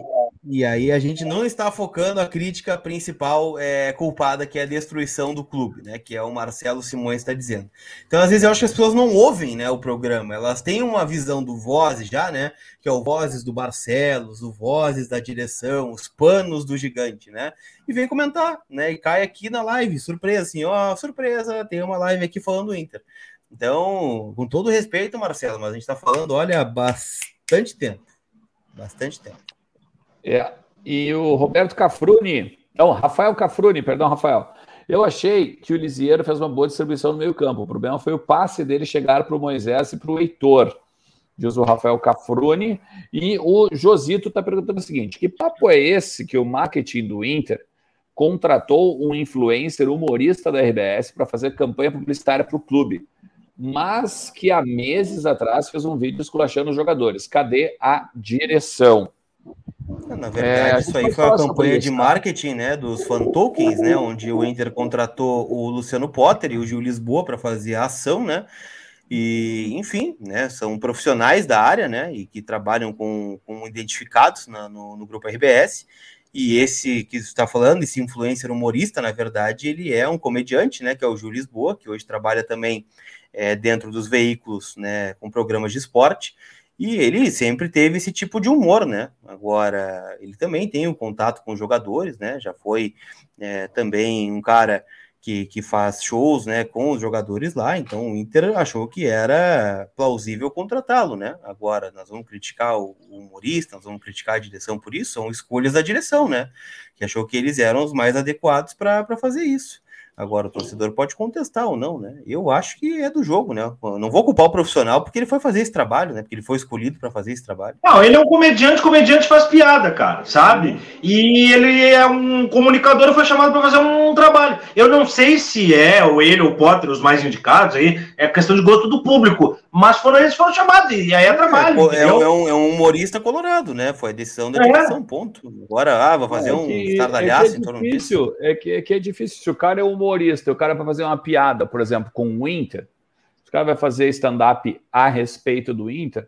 e aí a gente não está focando a crítica principal é, culpada, que é a destruição do clube, né? Que é o Marcelo Simões está dizendo. Então, às vezes, eu acho que as pessoas não ouvem né, o programa, elas têm uma visão do Vozes já, né? Que é o Vozes do Barcelos, o Vozes da direção, os panos do gigante, né? E vem comentar, né? E cai aqui na live, surpresa, assim, ó, surpresa, tem uma live aqui falando do Inter. Então, com todo respeito, Marcelo, mas a gente está falando, olha, bastante tempo. Bastante tempo. É, e o Roberto Cafruni, não, Rafael Cafruni, perdão, Rafael. Eu achei que o Lisieiro fez uma boa distribuição no meio-campo. O problema foi o passe dele chegar para o Moisés e para o Heitor, diz o Rafael Cafruni. E o Josito está perguntando o seguinte: que papo é esse que o marketing do Inter contratou um influencer humorista da RBS para fazer campanha publicitária para o clube? Mas que há meses atrás fez um vídeo esculachando os jogadores. Cadê a direção? Na verdade, é, isso aí foi a campanha de marketing, né, dos fan tokens, né, onde o Inter contratou o Luciano Potter e o Gil Lisboa para fazer a ação, né, e, enfim, né, são profissionais da área, né, e que trabalham com, com identificados na, no, no, grupo RBS, e esse que está falando, esse influencer humorista, na verdade, ele é um comediante, né, que é o Gil Lisboa, que hoje trabalha também é, dentro dos veículos, né, com programas de esporte, e ele sempre teve esse tipo de humor, né? Agora, ele também tem um contato com jogadores, né? Já foi é, também um cara que, que faz shows né, com os jogadores lá, então o Inter achou que era plausível contratá-lo, né? Agora, nós vamos criticar o humorista, nós vamos criticar a direção por isso, são escolhas da direção, né? Que achou que eles eram os mais adequados para fazer isso. Agora, o torcedor pode contestar ou não, né? Eu acho que é do jogo, né? Não vou culpar o profissional porque ele foi fazer esse trabalho, né? Porque ele foi escolhido para fazer esse trabalho. Não, ele é um comediante, comediante faz piada, cara, sabe? E ele é um comunicador foi chamado para fazer um trabalho. Eu não sei se é ou ele ou o Potter os mais indicados aí, é questão de gosto do público, mas foram eles foram chamados e aí é trabalho. É, é, é, um, é um, humorista colorado, né? Foi a decisão da é. direção, ponto. Agora, ah, vai fazer é um estardalhaço é, é em torno disso. É que, é que é difícil. Se o cara é humorista o cara vai fazer uma piada, por exemplo, com o Inter, o cara vai fazer stand-up a respeito do Inter,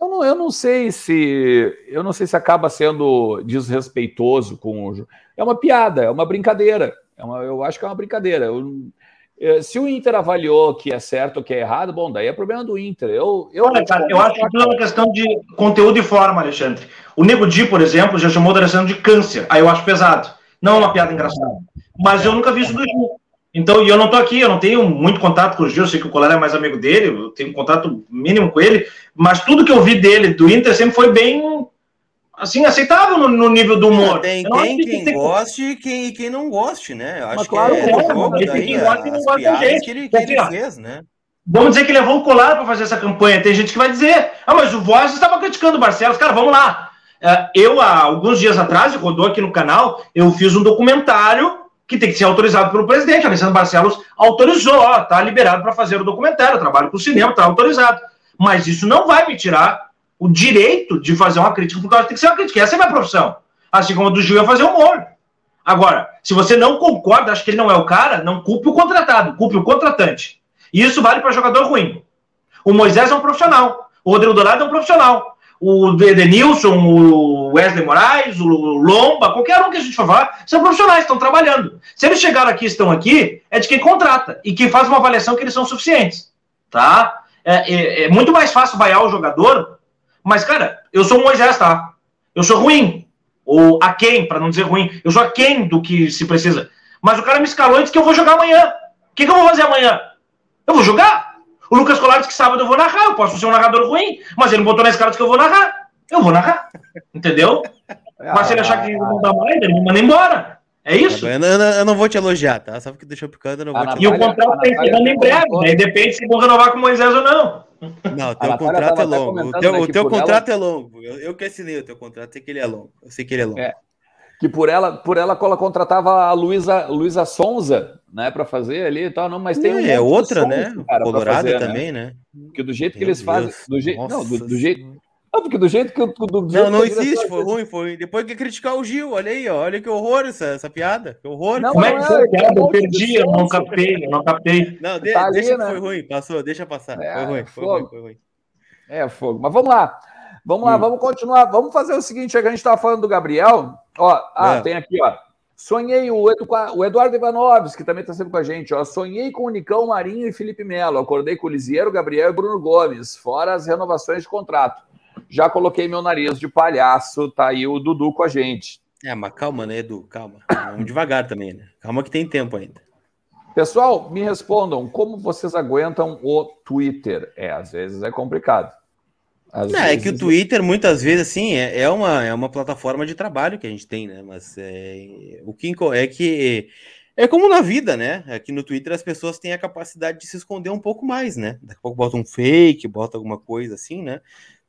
eu não, eu não sei se eu não sei se acaba sendo desrespeitoso com o é uma piada, é uma brincadeira, é uma, eu acho que é uma brincadeira. Eu, é, se o Inter avaliou que é certo ou que é errado, bom, daí é problema do Inter. Eu, eu, Olha, cara, eu acho que tudo é uma questão de conteúdo e forma, Alexandre. O Nego Di, por exemplo, já chamou da direção de câncer. Aí eu acho pesado. Não é uma piada engraçada. Mas eu nunca vi isso do Gil. Então, e eu não estou aqui, eu não tenho muito contato com o Gil, sei que o Colar é mais amigo dele, eu tenho um contato mínimo com ele, mas tudo que eu vi dele, do Inter, sempre foi bem, assim, aceitável no, no nível do humor. Tem, tem quem tem... goste e quem, quem não goste, né? Eu acho mas, claro, que é, é jogo daí, quem gosta e não gosta gente. que ele, que ele fez, né? Vamos dizer que levou o colar para fazer essa campanha. Tem gente que vai dizer, ah, mas o Voz estava criticando o Barcelos. Cara, vamos lá. É, eu, há alguns dias atrás, rodou aqui no canal, eu fiz um documentário que tem que ser autorizado pelo presidente. Alessandro Barcelos autorizou, ó, tá liberado para fazer o documentário, eu trabalho com o cinema, tá autorizado. Mas isso não vai me tirar o direito de fazer uma crítica, porque tem que ser uma crítica. Essa é a minha profissão. Assim como a do Gil ia fazer humor. Agora, se você não concorda, acha que ele não é o cara, não culpe o contratado, culpe o contratante. E isso vale para jogador ruim. O Moisés é um profissional. O Rodrigo Dourado é um profissional. O Edenilson, o Wesley Moraes, o Lomba, qualquer um que a gente for falar, são profissionais, estão trabalhando. Se eles chegaram aqui estão aqui, é de quem contrata e quem faz uma avaliação que eles são suficientes. Tá? É, é, é muito mais fácil vaiar o jogador, mas, cara, eu sou o Moisés, tá? Eu sou ruim. Ou a quem, para não dizer ruim. Eu sou a quem do que se precisa. Mas o cara me escalou e disse que eu vou jogar amanhã. O que, que eu vou fazer amanhã? Eu vou jogar. O Lucas Colares que sábado eu vou narrar. Eu posso ser um narrador ruim, mas ele botou na escala que eu vou narrar. Eu vou narrar. Entendeu? mas se ele achar que não dá mais, ele me manda embora. É isso? Eu não, eu não, vou te elogiar, tá? Só porque deixou picando, eu não vou te E o contrato está encerrando em breve, né? Depende se vou renovar com o Moisés ou não. Não, o teu contrato é longo. O teu, né, o teu contrato ela... é longo. Eu, eu que assinei o teu contrato, sei que ele é longo. Eu sei que ele é longo. É. Que por ela, por ela, ela contratava a Luísa Luísa Sonza, né, para fazer ali e tal, não, mas tem é, um é outra, né? Cara, Colorado fazer, né? também, né? né? Porque do jeito Meu que eles Deus. fazem, do jeito, não, do, do jeito ah, porque do jeito que eu. Do não, não existe, foi ruim, foi. Depois que criticar o Gil, olha aí, ó, olha que horror essa, essa piada. Que horror. Não, Como é que essa piada? Eu perdi, eu não captei, eu não captei. Não, de, tá deixa ali, que né? foi ruim, passou, deixa passar. É, foi ruim, foi ruim, foi ruim. É, fogo. Mas vamos lá. Vamos lá, hum. vamos continuar. Vamos fazer o seguinte: a gente estava falando do Gabriel. Ó, ah, é. tem aqui, ó. Sonhei o, Edu, o Eduardo Ivanovski, que também está sempre com a gente. Ó. Sonhei com o Nicão Marinho e Felipe Melo. Acordei com o Lisieiro, Gabriel e Bruno Gomes, fora as renovações de contrato. Já coloquei meu nariz de palhaço, tá aí o Dudu com a gente. É, mas calma, né, Edu? Calma. Vamos devagar também, né? Calma que tem tempo ainda. Pessoal, me respondam, como vocês aguentam o Twitter? É, às vezes é complicado. Às não, vezes... É que o Twitter, muitas vezes, assim, é, é, uma, é uma plataforma de trabalho que a gente tem, né? Mas é, o que é que é como na vida, né? Aqui no Twitter as pessoas têm a capacidade de se esconder um pouco mais, né? Daqui a pouco bota um fake, bota alguma coisa assim, né?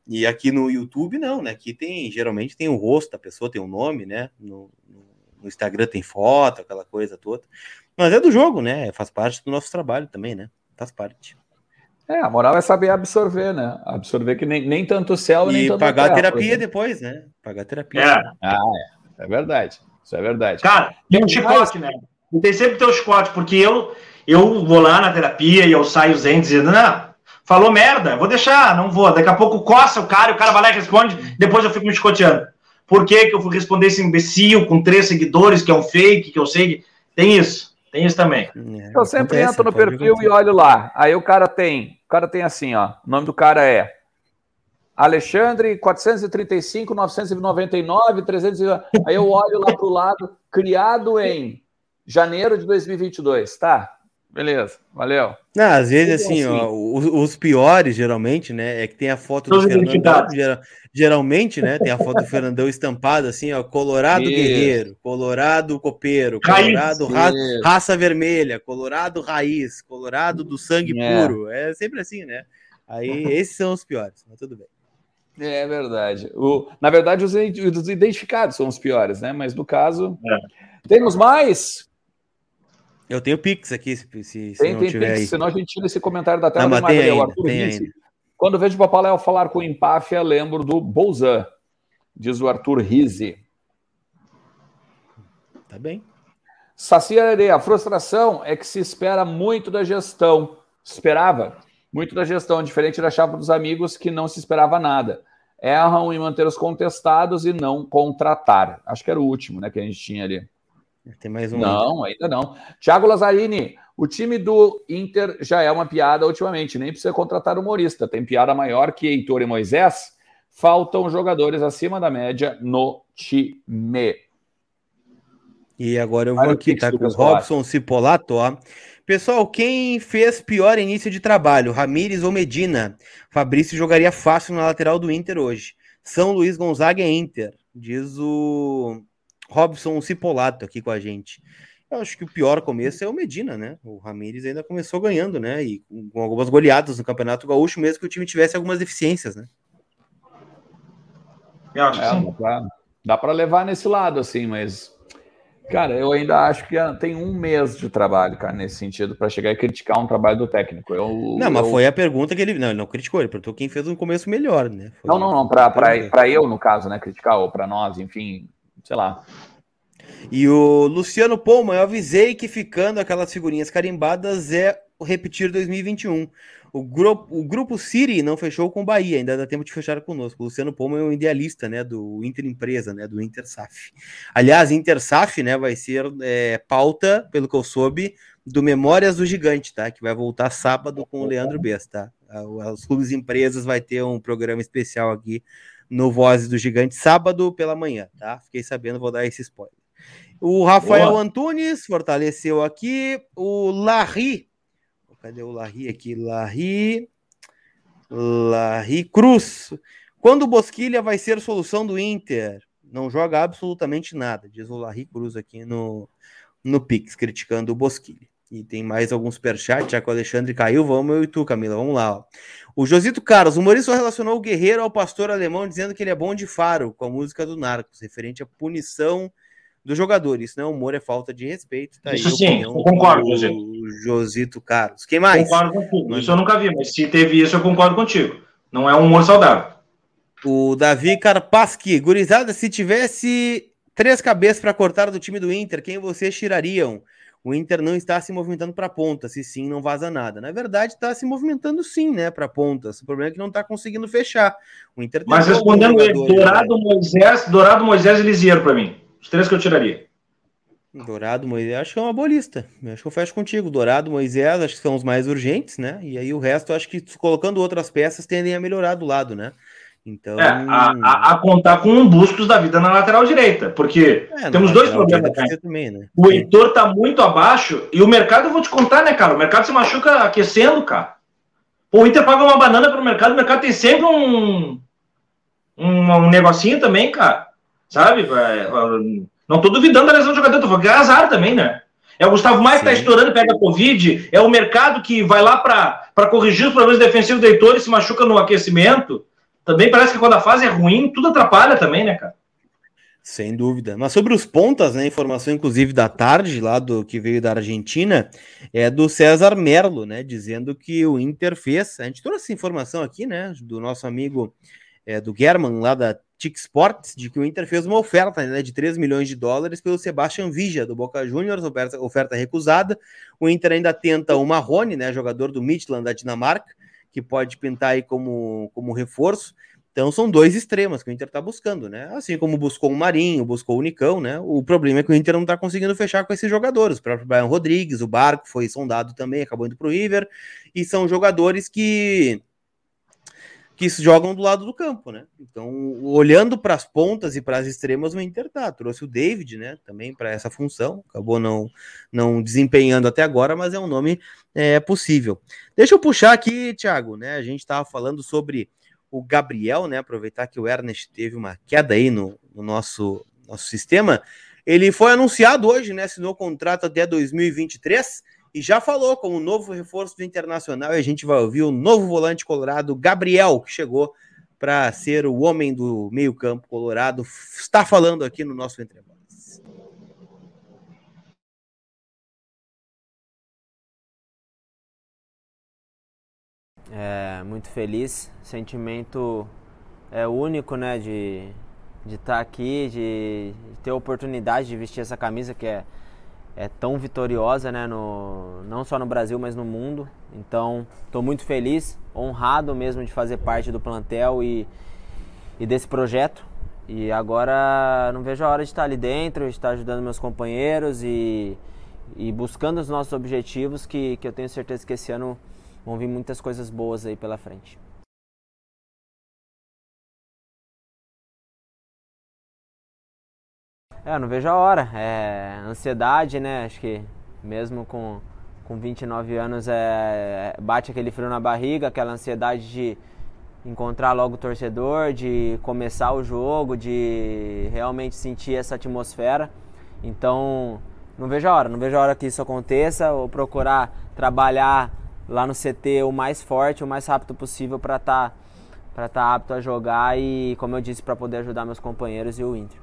E aqui no YouTube, não, né? Aqui tem, geralmente tem o rosto da pessoa, tem o um nome, né? No, no, Instagram tem foto, aquela coisa toda. Mas é do jogo, né? Faz parte do nosso trabalho também, né? Faz parte. É, a moral é saber absorver, né? Absorver que nem, nem tanto o céu, e nem tanto pagar a terapia depois, né? Pagar terapia. É. Ah, é. É verdade. Isso é verdade. Cara, tem um chicote, né? Tem sempre teu chicote, porque eu, eu vou lá na terapia e eu saio zen dizendo, não, falou merda, vou deixar, não vou. Daqui a pouco coça o cara, o cara vai lá e responde, depois eu fico me chicoteando. Por que, que eu fui responder esse imbecil com três seguidores, que é um fake, que eu sei que. Tem isso, tem isso também. É, eu sempre acontece, entro no perfil e olho lá. Aí o cara tem, o cara tem assim, ó. O nome do cara é Alexandre 435 999 300. Aí eu olho lá pro lado, criado em janeiro de 2022, tá? Beleza, valeu. Não, às vezes, assim, assim. Ó, os, os, piores, geralmente, né, é que tem a foto do Fernandão, geral, geralmente, né, tem a foto do Fernandão estampada, assim, ó, Colorado Isso. Guerreiro, Colorado Copeiro, Colorado ra Raça Vermelha, Colorado Raiz, Colorado do Sangue é. Puro, é sempre assim, né? Aí, esses são os piores, mas tudo bem. É verdade. O, na verdade, os, os identificados são os piores, né? Mas no caso. É. Temos mais? Eu tenho Pix aqui, se, se, tem, não tem tiver Pix, aí. senão a gente tira esse comentário da tela. Não, mas tem ainda, Arthur tem ainda. Quando vejo o Papaléu falar com empáfia, lembro do Bolzan, diz o Arthur Rizzi. Tá bem. Saci Areia, a frustração é que se espera muito da gestão. Esperava muito da gestão, diferente da chapa dos amigos, que não se esperava nada. Erram em manter os contestados e não contratar. Acho que era o último né, que a gente tinha ali. Tem mais um. Não, ainda não. Thiago Lazzarini, o time do Inter já é uma piada ultimamente, nem precisa contratar humorista. Tem piada maior que Heitor e Moisés. Faltam jogadores acima da média no time. E agora eu vou aqui, tá com o Robson Cipolato, ó. Pessoal, quem fez pior início de trabalho, Ramires ou Medina? Fabrício jogaria fácil na lateral do Inter hoje. São Luís Gonzaga é Inter, diz o Robson Cipolato aqui com a gente. Eu acho que o pior começo é o Medina, né? O Ramires ainda começou ganhando, né? E com algumas goleadas no Campeonato Gaúcho, mesmo que o time tivesse algumas deficiências, né? Eu acho que é, Dá para levar nesse lado, assim, mas Cara, eu ainda acho que tem um mês de trabalho, cara, nesse sentido, para chegar e criticar um trabalho do técnico. Eu, não, mas foi a pergunta que ele. Não, ele não criticou, ele perguntou quem fez um começo melhor, né? Foi não, não, não, para eu, no caso, né? Criticar, ou para nós, enfim, sei lá. E o Luciano Poma, eu avisei que ficando aquelas figurinhas carimbadas é repetir 2021. O grupo, o grupo Siri não fechou com o Bahia, ainda dá tempo de fechar conosco. O Luciano Poma é um idealista, né, do Inter Empresa, né, do Inter SAF. Aliás, Inter SAF, né, vai ser é, pauta, pelo que eu soube, do Memórias do Gigante, tá? Que vai voltar sábado com o Leandro Besta. tá? Os clubes empresas vai ter um programa especial aqui no Vozes do Gigante sábado pela manhã, tá? Fiquei sabendo, vou dar esse spoiler. O Rafael Boa. Antunes fortaleceu aqui. O Larry Cadê o Larry aqui? Larry. Larry Cruz. Quando o Bosquilha vai ser solução do Inter? Não joga absolutamente nada, diz o Larry Cruz aqui no, no Pix, criticando o Bosquilha. E tem mais alguns superchats, já que o Alexandre caiu. Vamos eu e tu, Camila. Vamos lá. Ó. O Josito Carlos, o Maurício relacionou o guerreiro ao pastor alemão, dizendo que ele é bom de faro, com a música do Narcos, referente à punição do jogador. Isso não é humor, é falta de respeito. Tá isso sim, eu concordo, Josito. Josito Carlos. Quem mais? Concordo contigo. Isso eu nunca vi, mas se teve isso, eu concordo contigo. Não é um humor saudável. O Davi Carpaschi. Gurizada, se tivesse três cabeças para cortar do time do Inter, quem vocês tirariam? O Inter não está se movimentando para ponta, se sim, não vaza nada. Na verdade, está se movimentando sim, né, para pontas. O problema é que não está conseguindo fechar. O Inter Mas respondendo ele, Dourado, né? Moisés, Dourado, Moisés e Lisieiro para mim. Os três que eu tiraria. Dourado, Moisés, acho que é uma boa lista. Acho que eu fecho contigo. Dourado, Moisés, acho que são os mais urgentes, né? E aí o resto, acho que colocando outras peças tendem a melhorar do lado, né? Então. É, a, a, a, contar com um Bustos da vida na lateral direita, porque é, temos dois problemas. Também, né? O Heitor tá muito abaixo e o mercado, eu vou te contar, né, cara? O mercado se machuca aquecendo, cara. o Inter paga uma banana pro mercado, o mercado tem sempre um, um, um negocinho também, cara. Sabe? Não tô duvidando da lesão do jogador, tô falando que é azar também, né? É o Gustavo Maia que tá estourando, pega a Covid, é o mercado que vai lá para corrigir os problemas defensivos do Heitor e se machuca no aquecimento. Também parece que quando a fase é ruim, tudo atrapalha também, né, cara? Sem dúvida. Mas sobre os pontas, né? Informação, inclusive, da tarde, lá do que veio da Argentina, é do César Merlo, né? Dizendo que o Inter fez. A gente trouxe essa informação aqui, né? Do nosso amigo é, do German, lá da TIC Sports, de que o Inter fez uma oferta né, de 3 milhões de dólares pelo Sebastian Vigia, do Boca Juniors, oferta, oferta recusada. O Inter ainda tenta o Marrone, né, jogador do Midland da Dinamarca, que pode pintar aí como, como reforço. Então são dois extremos que o Inter está buscando, né? Assim como buscou o Marinho, buscou o Nicão, né? O problema é que o Inter não está conseguindo fechar com esses jogadores. O próprio Brian Rodrigues, o Barco foi sondado também, acabou indo para o River, e são jogadores que que jogam do lado do campo, né? Então, olhando para as pontas e para as extremas, o Inter tá. Trouxe o David, né? Também para essa função. Acabou não, não desempenhando até agora, mas é um nome é, possível. Deixa eu puxar aqui, Thiago, né? A gente estava falando sobre o Gabriel, né? Aproveitar que o Ernest teve uma queda aí no, no nosso, nosso sistema. Ele foi anunciado hoje, né? Assinou contrato até 2023 e já falou como novo reforço do Internacional. E a gente vai ouvir o novo volante colorado, Gabriel, que chegou para ser o homem do meio-campo colorado. Está falando aqui no nosso Entre É, muito feliz, sentimento é único, né, de de estar tá aqui, de, de ter a oportunidade de vestir essa camisa que é é tão vitoriosa, né, no, não só no Brasil, mas no mundo. Então, estou muito feliz, honrado mesmo de fazer parte do plantel e, e desse projeto. E agora não vejo a hora de estar ali dentro, de estar ajudando meus companheiros e, e buscando os nossos objetivos, que, que eu tenho certeza que esse ano vão vir muitas coisas boas aí pela frente. Eu não vejo a hora. É ansiedade, né? Acho que mesmo com, com 29 anos é, bate aquele frio na barriga, aquela ansiedade de encontrar logo o torcedor, de começar o jogo, de realmente sentir essa atmosfera. Então, não vejo a hora, não vejo a hora que isso aconteça, ou procurar trabalhar lá no CT o mais forte, o mais rápido possível para estar tá, para estar tá apto a jogar e, como eu disse, para poder ajudar meus companheiros e o Inter.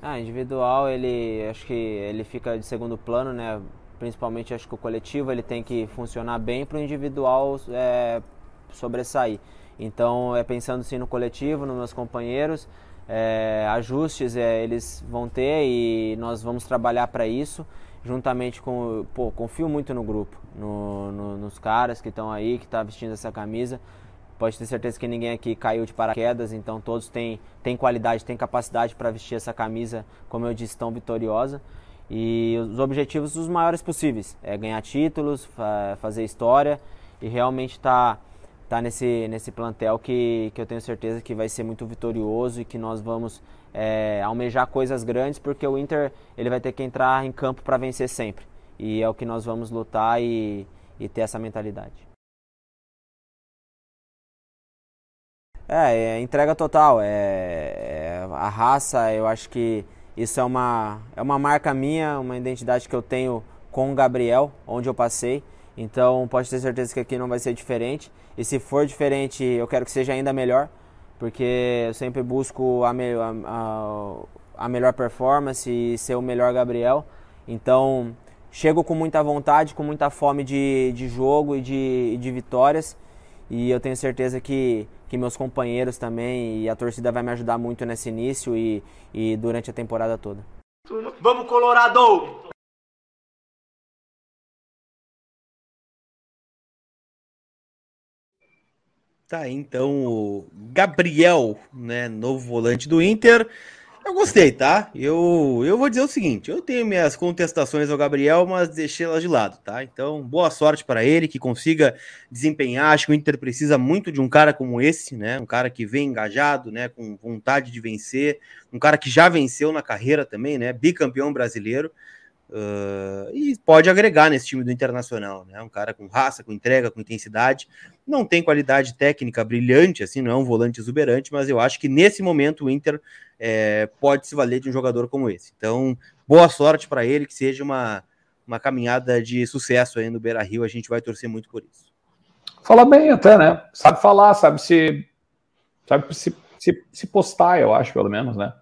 Ah, individual, ele acho que ele fica de segundo plano, né? Principalmente acho que o coletivo ele tem que funcionar bem para o individual é, sobressair. Então é pensando sim no coletivo, nos meus companheiros, é, ajustes é, eles vão ter e nós vamos trabalhar para isso juntamente com pô confio muito no grupo no, no, nos caras que estão aí que estão tá vestindo essa camisa pode ter certeza que ninguém aqui caiu de paraquedas então todos têm, têm qualidade têm capacidade para vestir essa camisa como eu disse tão vitoriosa e os objetivos os maiores possíveis é ganhar títulos fa fazer história e realmente estar tá tá nesse, nesse plantel que, que eu tenho certeza que vai ser muito vitorioso e que nós vamos é, almejar coisas grandes, porque o Inter ele vai ter que entrar em campo para vencer sempre. E é o que nós vamos lutar e, e ter essa mentalidade. É, é entrega total. É, é, a raça, eu acho que isso é uma, é uma marca minha, uma identidade que eu tenho com o Gabriel, onde eu passei. Então pode ter certeza que aqui não vai ser diferente. E se for diferente, eu quero que seja ainda melhor, porque eu sempre busco a, me a, a, melhor performance e ser o melhor Gabriel. Então chego com muita vontade, com muita fome de, de jogo e de, de vitórias. E eu tenho certeza que, que meus companheiros também e a torcida vai me ajudar muito nesse início e, e durante a temporada toda. Vamos, Colorado! Tá, então o Gabriel, né, novo volante do Inter. Eu gostei, tá? Eu, eu vou dizer o seguinte: eu tenho minhas contestações ao Gabriel, mas deixei elas de lado, tá? Então, boa sorte para ele, que consiga desempenhar. Acho que o Inter precisa muito de um cara como esse, né? Um cara que vem engajado, né? Com vontade de vencer, um cara que já venceu na carreira também, né? Bicampeão brasileiro. Uh, e pode agregar nesse time do Internacional, né? Um cara com raça, com entrega, com intensidade. Não tem qualidade técnica brilhante, assim, não é um volante exuberante, mas eu acho que nesse momento o Inter é, pode se valer de um jogador como esse. Então, boa sorte para ele, que seja uma, uma caminhada de sucesso aí no Beira Rio. A gente vai torcer muito por isso. Fala bem, até, né? Sabe falar, sabe se, sabe se, se, se postar, eu acho, pelo menos, né?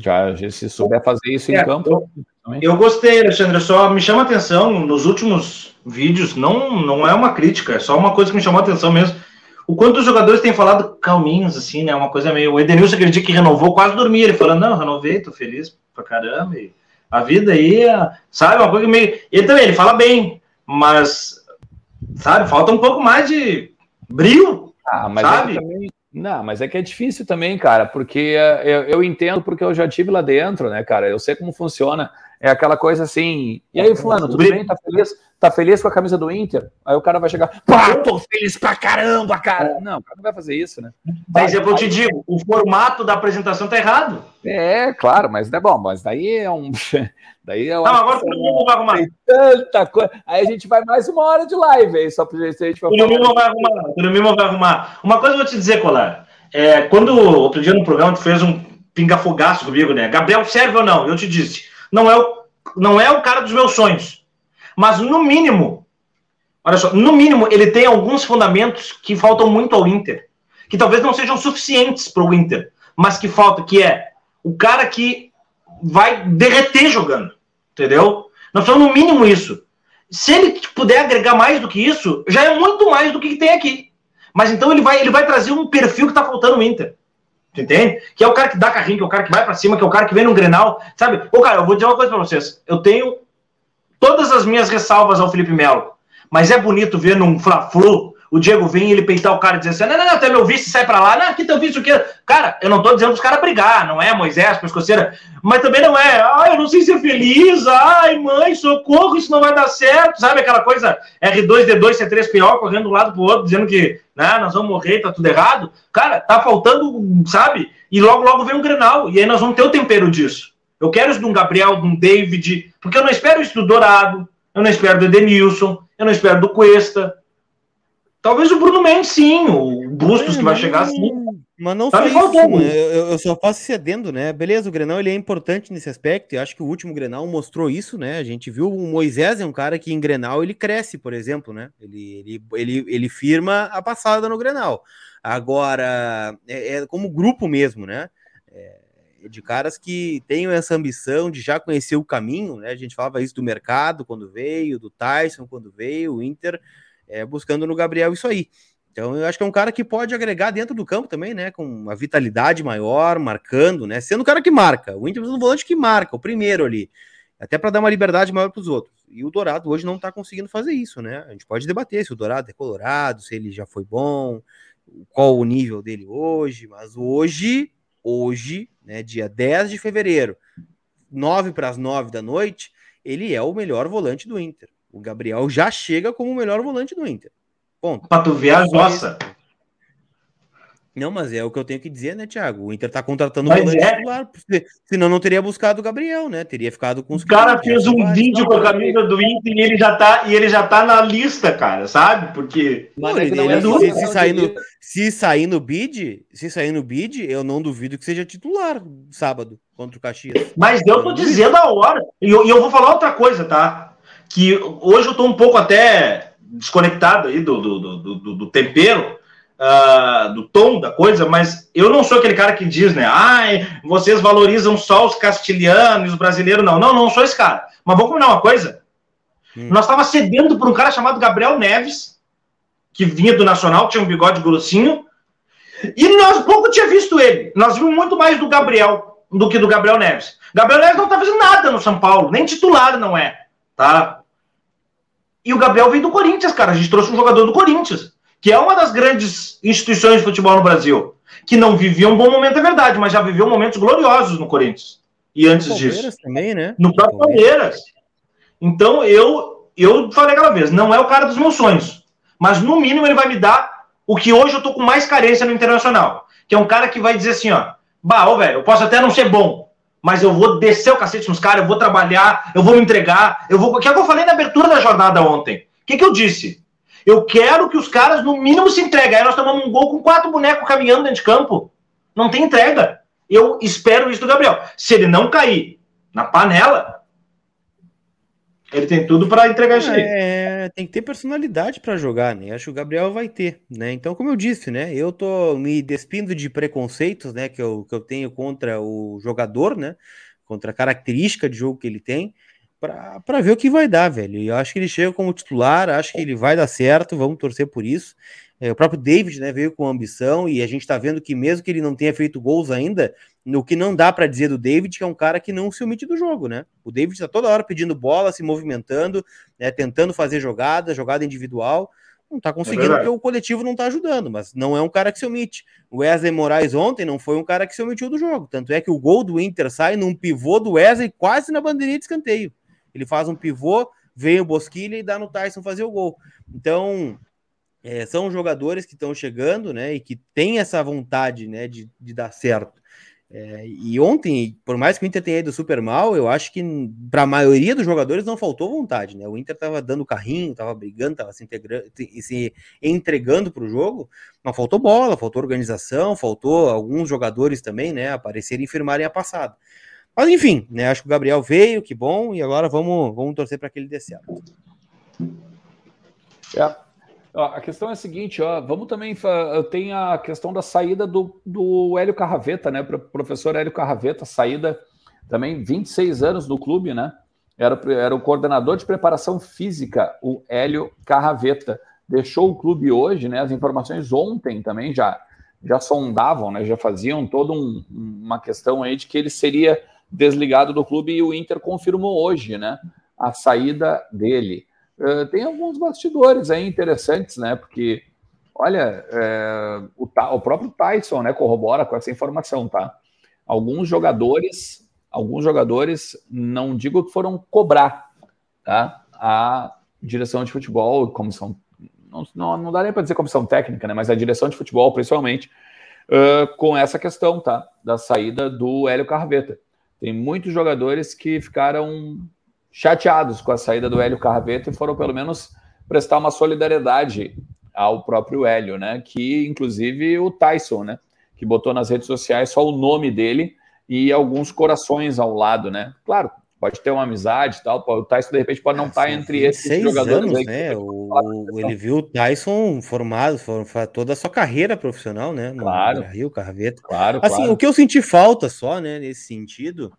Já, se souber fazer isso em é, campo. Eu, eu gostei, Alexandre. Só me chama a atenção nos últimos vídeos, não, não é uma crítica, é só uma coisa que me chamou a atenção mesmo. O quanto os jogadores têm falado calminhos, assim, né? Uma coisa meio. O Edenilson, aquele dia que renovou, quase dormia. Ele falando, não, renovei, tô feliz pra caramba. E a vida aí, sabe? Uma coisa meio. Ele também, ele fala bem, mas, sabe, falta um pouco mais de brilho. Ah, mas sabe? Também, não, mas é que é difícil também, cara, porque eh, eu, eu, entendo porque eu já tive lá dentro, né, cara? Eu sei como funciona. É aquela coisa assim. E aí, fulano, tudo bem? Tá feliz? Tá feliz com a camisa do Inter? Aí o cara vai chegar, pá, tô feliz pra caramba, cara. Não, o cara não vai fazer isso, né? Mas eu te digo, o formato da apresentação tá errado. É, claro, mas é bom, mas daí é um. Daí é Não, agora todo mundo vai arrumar. Tanta coisa. Aí a gente vai mais uma hora de live aí, só pra gente. A gente vai o Mimo vai arrumar. O vai arrumar. Uma coisa eu vou te dizer, Colar. É, quando outro dia no programa tu fez um pingafogaço comigo, né? Gabriel serve ou não? Eu te disse. Não é o, não é o cara dos meus sonhos. Mas no mínimo, olha só, no mínimo ele tem alguns fundamentos que faltam muito ao Inter. Que talvez não sejam suficientes para o Inter. Mas que falta, que é o cara que vai derreter jogando. Entendeu? Nós precisamos no mínimo isso. Se ele puder agregar mais do que isso, já é muito mais do que tem aqui. Mas então ele vai, ele vai trazer um perfil que tá faltando no Inter. Tu entende? Que é o cara que dá carrinho, que é o cara que vai para cima, que é o cara que vem no Grenal. Sabe? Ô, cara, eu vou dizer uma coisa para vocês. Eu tenho todas as minhas ressalvas ao Felipe Melo. Mas é bonito ver num Fla-Flu o Diego vem ele peitar o cara e dizer assim: não, não, não, até meu vice sai pra lá, não, aqui teu vice o quê? Cara, eu não tô dizendo os caras brigar, não é Moisés, pescoceira, mas também não é, ai, eu não sei ser feliz, ai, mãe, socorro, isso não vai dar certo, sabe aquela coisa R2D2, C3PO correndo de um lado pro outro, dizendo que, né, nós vamos morrer, tá tudo errado. Cara, tá faltando, sabe? E logo, logo vem um Grenal, e aí nós vamos ter o tempero disso. Eu quero isso de um Gabriel, de um David, porque eu não espero isso do Dourado, eu não espero do Edenilson, eu não espero do Cuesta, Talvez o Bruno Mendes, sim. O Bustos, é, que vai chegar, sim. Mas não tá só isso, eu, eu, só posso cedendo, né? Beleza, o Grenal ele é importante nesse aspecto, e acho que o último Grenal mostrou isso, né? A gente viu o Moisés é um cara que em Grenal ele cresce, por exemplo, né? Ele, ele, ele, ele firma a passada no Grenal. Agora, é, é como grupo mesmo, né? É, de caras que tenham essa ambição de já conhecer o caminho, né? A gente falava isso do mercado quando veio, do Tyson quando veio, o Inter é, buscando no Gabriel isso aí. Então, eu acho que é um cara que pode agregar dentro do campo também, né? Com uma vitalidade maior, marcando, né? Sendo o cara que marca. O Inter precisa um volante que marca, o primeiro ali. Até para dar uma liberdade maior para os outros. E o Dourado hoje não está conseguindo fazer isso, né? A gente pode debater se o Dourado é colorado, se ele já foi bom, qual o nível dele hoje, mas hoje, hoje, né, dia 10 de fevereiro, 9 para as 9 da noite, ele é o melhor volante do Inter. O Gabriel já chega como o melhor volante do Inter. Ponto. Pra tu ver a nossa. Não, mas é o que eu tenho que dizer, né, Thiago? O Inter tá contratando um volante é. titular, senão não teria buscado o Gabriel, né? Teria ficado com os. O cara fez um vídeo com a camisa do Inter e ele já tá, e ele já tá na lista, cara, sabe? Porque. Mano, ele, ele, é se, se, sair no, se sair no bid, se sair no bid, eu não duvido que seja titular sábado contra o Caxias. Mas eu tô dizendo a hora. E eu, eu vou falar outra coisa, tá? Que hoje eu tô um pouco até desconectado aí do, do, do, do, do tempero, uh, do tom da coisa, mas eu não sou aquele cara que diz, né? Ai, vocês valorizam só os castilhanos, os brasileiros, não. Não, não sou esse cara. Mas vamos combinar uma coisa. Hum. Nós estava cedendo por um cara chamado Gabriel Neves, que vinha do Nacional, tinha um bigode grossinho, e nós pouco tinha visto ele. Nós vimos muito mais do Gabriel do que do Gabriel Neves. Gabriel Neves não tá fazendo nada no São Paulo, nem titular não é, tá? E o Gabriel veio do Corinthians, cara. A gente trouxe um jogador do Corinthians, que é uma das grandes instituições de futebol no Brasil, que não vivia um bom momento, é verdade, mas já viveu momentos gloriosos no Corinthians. E antes no disso. também, né? No próprio Palmeiras. Então, eu, eu falei aquela vez, não é o cara dos meus sonhos. Mas, no mínimo, ele vai me dar o que hoje eu tô com mais carência no Internacional. Que é um cara que vai dizer assim, ó, bah, ô, velho, eu posso até não ser bom, mas eu vou descer o cacete nos caras, eu vou trabalhar, eu vou me entregar, eu vou. O que, é que eu falei na abertura da jornada ontem? O que, que eu disse? Eu quero que os caras, no mínimo, se entreguem. Aí nós tomamos um gol com quatro bonecos caminhando dentro de campo. Não tem entrega. Eu espero isso do Gabriel. Se ele não cair na panela, ele tem tudo para entregar isso aí. É, tem que ter personalidade para jogar, né? Acho que o Gabriel vai ter, né? Então, como eu disse, né? Eu tô me despindo de preconceitos, né? Que eu, que eu tenho contra o jogador, né? Contra a característica de jogo que ele tem, para ver o que vai dar, velho. Eu acho que ele chega como titular, acho que ele vai dar certo, vamos torcer por isso. É, o próprio David né, veio com ambição e a gente está vendo que, mesmo que ele não tenha feito gols ainda, o que não dá para dizer do David que é um cara que não se omite do jogo, né? O David está toda hora pedindo bola, se movimentando, né, tentando fazer jogada, jogada individual. Não está conseguindo é porque o coletivo não está ajudando, mas não é um cara que se omite. O Wesley Moraes ontem não foi um cara que se omitiu do jogo. Tanto é que o gol do Inter sai num pivô do Wesley quase na bandeirinha de escanteio. Ele faz um pivô, vem o Bosquilha e dá no Tyson fazer o gol. Então, é, são jogadores que estão chegando, né, e que têm essa vontade, né, de, de dar certo. É, e ontem, por mais que o Inter tenha ido super mal, eu acho que para a maioria dos jogadores não faltou vontade, né? O Inter estava dando carrinho, estava brigando, estava se, se entregando para o jogo, mas faltou bola, faltou organização, faltou alguns jogadores também, né, aparecerem e firmarem a passada. Mas enfim, né, acho que o Gabriel veio, que bom, e agora vamos, vamos torcer para que ele dê certo. É, a questão é a seguinte, ó, vamos também. Tem a questão da saída do, do Hélio Carraveta, né? Professor Hélio Carraveta, saída também 26 anos no clube, né? Era, era o coordenador de preparação física, o Hélio Carraveta. Deixou o clube hoje, né? As informações ontem também já, já sondavam, né? Já faziam toda um, uma questão aí de que ele seria desligado do clube e o Inter confirmou hoje, né? A saída dele. Eh, tem alguns bastidores aí interessantes, né? Porque, olha, é, o, o, próprio Tyson né, corrobora com essa informação, tá? Alguns jogadores, alguns jogadores, não digo que foram cobrar, tá? A direção de futebol, comissão. Não, não, não dá nem para dizer comissão técnica, né? Mas a direção de futebol, principalmente, uh, com essa questão, tá? Da saída do Hélio Carveta. Tem muitos jogadores que ficaram chateados com a saída do Hélio Carveto e foram pelo menos prestar uma solidariedade ao próprio Hélio, né? Que inclusive o Tyson, né? Que botou nas redes sociais só o nome dele e alguns corações ao lado, né? Claro, pode ter uma amizade e tal. O Tyson, de repente, pode não estar tá entre esses jogadores. Anos, aí né? O, ele viu o Tyson formado, toda a sua carreira profissional, né? No claro. Rio, Carveta. Claro, assim, claro. o que eu senti falta só, né, nesse sentido,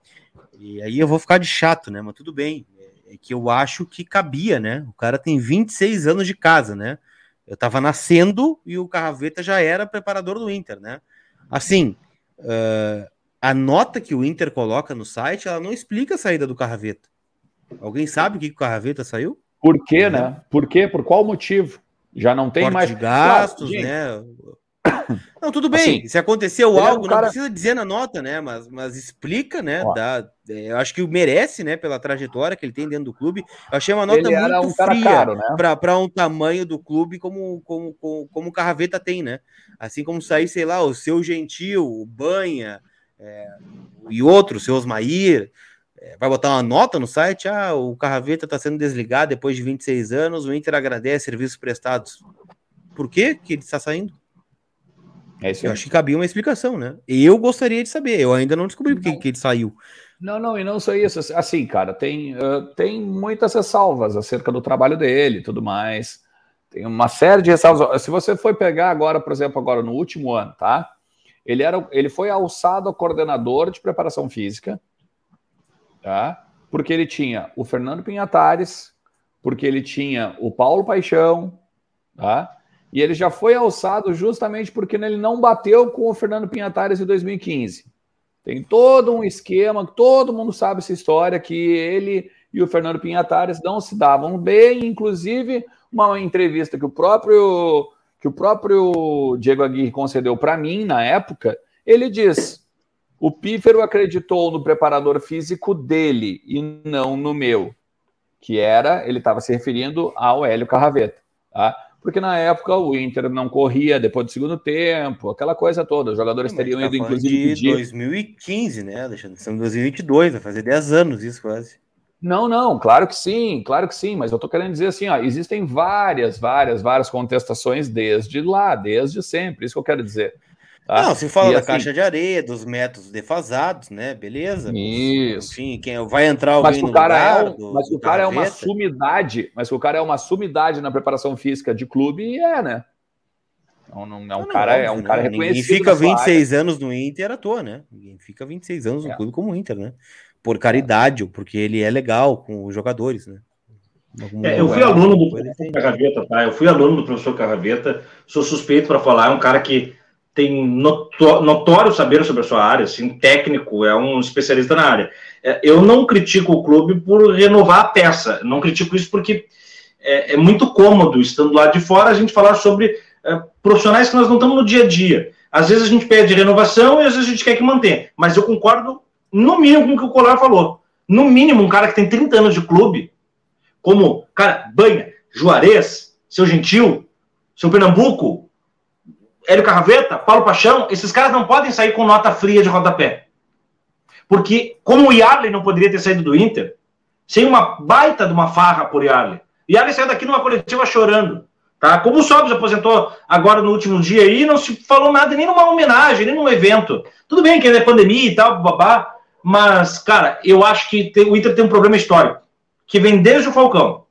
e aí eu vou ficar de chato, né? Mas tudo bem. É que eu acho que cabia, né? O cara tem 26 anos de casa, né? Eu tava nascendo e o Carraveta já era preparador do Inter, né? Assim, uh, a nota que o Inter coloca no site, ela não explica a saída do Carraveta. Alguém sabe o que, que o Carraveta saiu? Por quê, né? Por quê? Por qual motivo? Já não tem Corte mais de gastos, claro, né? Não, tudo bem. Assim, se aconteceu algo, um cara... não precisa dizer na nota, né? Mas, mas explica, né? Dá, é, eu acho que merece, né? Pela trajetória que ele tem dentro do clube. Eu achei uma nota muito um fria né? para um tamanho do clube como, como, como, como o Carraveta tem, né? Assim como sair, sei lá, o seu Gentil, o Banha, é, e outros, seu Osmair, é, vai botar uma nota no site, ah, o Carraveta está sendo desligado depois de 26 anos, o Inter agradece serviços prestados. Por que que ele está saindo? É isso eu acho que cabia uma explicação, né? Eu gostaria de saber, eu ainda não descobri porque que ele saiu. Não, não, e não só isso. Assim, cara, tem, uh, tem muitas ressalvas acerca do trabalho dele e tudo mais. Tem uma série de ressalvas. Se você for pegar agora, por exemplo, agora no último ano, tá? Ele, era, ele foi alçado a coordenador de preparação física, tá? porque ele tinha o Fernando Pinhatares, porque ele tinha o Paulo Paixão, tá? E ele já foi alçado justamente porque ele não bateu com o Fernando Pinhatares em 2015. Tem todo um esquema, todo mundo sabe essa história, que ele e o Fernando Pinhatares não se davam bem, inclusive uma entrevista que o próprio que o próprio Diego Aguirre concedeu para mim na época, ele diz: o Pífero acreditou no preparador físico dele e não no meu, que era, ele estava se referindo ao Hélio Carraveta, tá? Porque na época o Inter não corria depois do segundo tempo, aquela coisa toda. Os jogadores Sim, teriam tá ido, inclusive. De 2015, né, Alexandre? Estamos em 2022, vai fazer 10 anos isso quase. Não, não, claro que sim, claro que sim, mas eu estou querendo dizer assim, ó, existem várias, várias, várias contestações desde lá, desde sempre, isso que eu quero dizer. Tá? Não, se fala e da assim, caixa de areia, dos métodos defasados, né? Beleza. Isso. Enfim, quem vai entrar alguém mas o cara é um, do, Mas o cara é uma sumidade, mas o cara é uma sumidade na preparação física de clube e é, né? Não, não, é um não, cara, não, é um né? cara reconhecido. Ninguém fica 26 anos no Inter à toa, né? Ninguém fica 26 anos no é. clube como o Inter, né? por caridade, ou porque ele é legal com os jogadores, né? É, eu fui aluno do professor Carraveta, tá? Eu fui aluno do professor Carraveta, sou suspeito para falar, é um cara que tem notório saber sobre a sua área, assim, técnico, é um especialista na área. É, eu não critico o clube por renovar a peça, não critico isso porque é, é muito cômodo, estando lá de fora, a gente falar sobre é, profissionais que nós não estamos no dia a dia. Às vezes a gente pede renovação e às vezes a gente quer que mantenha, mas eu concordo no mínimo com o que o Colar falou. No mínimo, um cara que tem 30 anos de clube, como, cara, Banha, Juarez, seu Gentil, seu Pernambuco, Hélio Carraveta, Paulo Paixão, esses caras não podem sair com nota fria de rodapé. Porque, como o Yarley não poderia ter saído do Inter, sem uma baita de uma farra por Yarley. Yarley saiu daqui numa coletiva chorando. Tá? Como o Sobs aposentou agora no último dia aí, não se falou nada, nem numa homenagem, nem num evento. Tudo bem que é pandemia e tal, babá, mas, cara, eu acho que tem, o Inter tem um problema histórico, que vem desde o Falcão.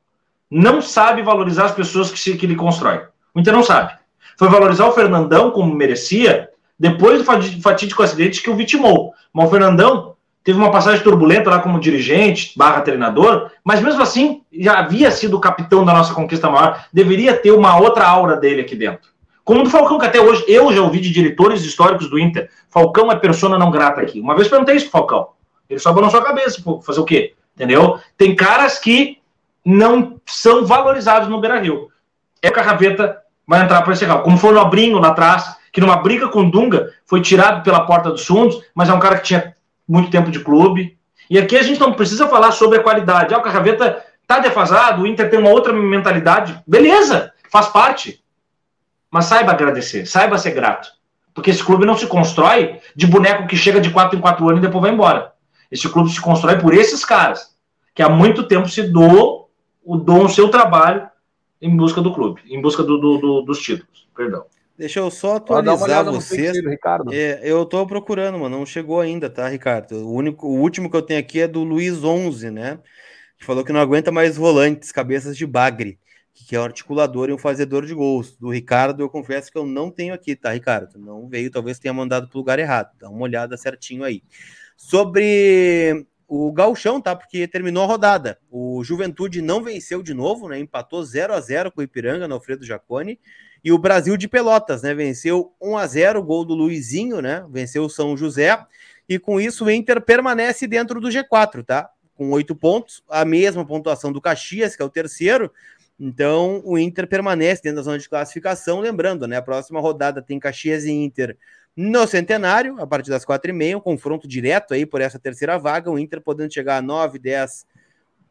Não sabe valorizar as pessoas que, se, que ele constrói. O Inter não sabe. Foi valorizar o Fernandão como merecia depois do fatídico acidente que o vitimou. Mas o Fernandão teve uma passagem turbulenta lá como dirigente, barra treinador, mas mesmo assim já havia sido capitão da nossa conquista maior. Deveria ter uma outra aura dele aqui dentro. Como do Falcão, que até hoje eu já ouvi de diretores históricos do Inter. Falcão é persona não grata aqui. Uma vez perguntei isso pro Falcão. Ele só na sua cabeça, fazer o quê? Entendeu? Tem caras que não são valorizados no Beira Rio. É o Carraveta vai entrar para esse carro. Como foi o Nobrinho lá atrás, que numa briga com o Dunga foi tirado pela porta dos fundos, mas é um cara que tinha muito tempo de clube. E aqui a gente não precisa falar sobre a qualidade. Ah, o Carraveta tá defasado, o Inter tem uma outra mentalidade. Beleza, faz parte. Mas saiba agradecer, saiba ser grato. Porque esse clube não se constrói de boneco que chega de 4 em 4 anos e depois vai embora. Esse clube se constrói por esses caras, que há muito tempo se doam, o dom o seu trabalho em busca do clube, em busca do, do, do, dos títulos. Perdão. Deixa eu só atualizar vocês. Ricardo. É, eu tô procurando, mano. Não chegou ainda, tá, Ricardo? O, único, o último que eu tenho aqui é do Luiz 11, né? Que falou que não aguenta mais volantes, cabeças de bagre, que é um articulador e um fazedor de gols. Do Ricardo, eu confesso que eu não tenho aqui, tá, Ricardo? Não veio, talvez tenha mandado pro lugar errado. Dá uma olhada certinho aí. Sobre o Galchão, tá? Porque terminou a rodada. O Juventude não venceu de novo, né? Empatou 0 a 0 com o Ipiranga no Alfredo Jaconi. E o Brasil de Pelotas, né? Venceu 1 a 0 gol do Luizinho, né? Venceu o São José. E com isso o Inter permanece dentro do G4, tá? Com oito pontos, a mesma pontuação do Caxias, que é o terceiro. Então o Inter permanece dentro da zona de classificação. Lembrando, né? A próxima rodada tem Caxias e Inter no Centenário, a partir das quatro e meia, um confronto direto aí por essa terceira vaga, o Inter podendo chegar a 9, 10,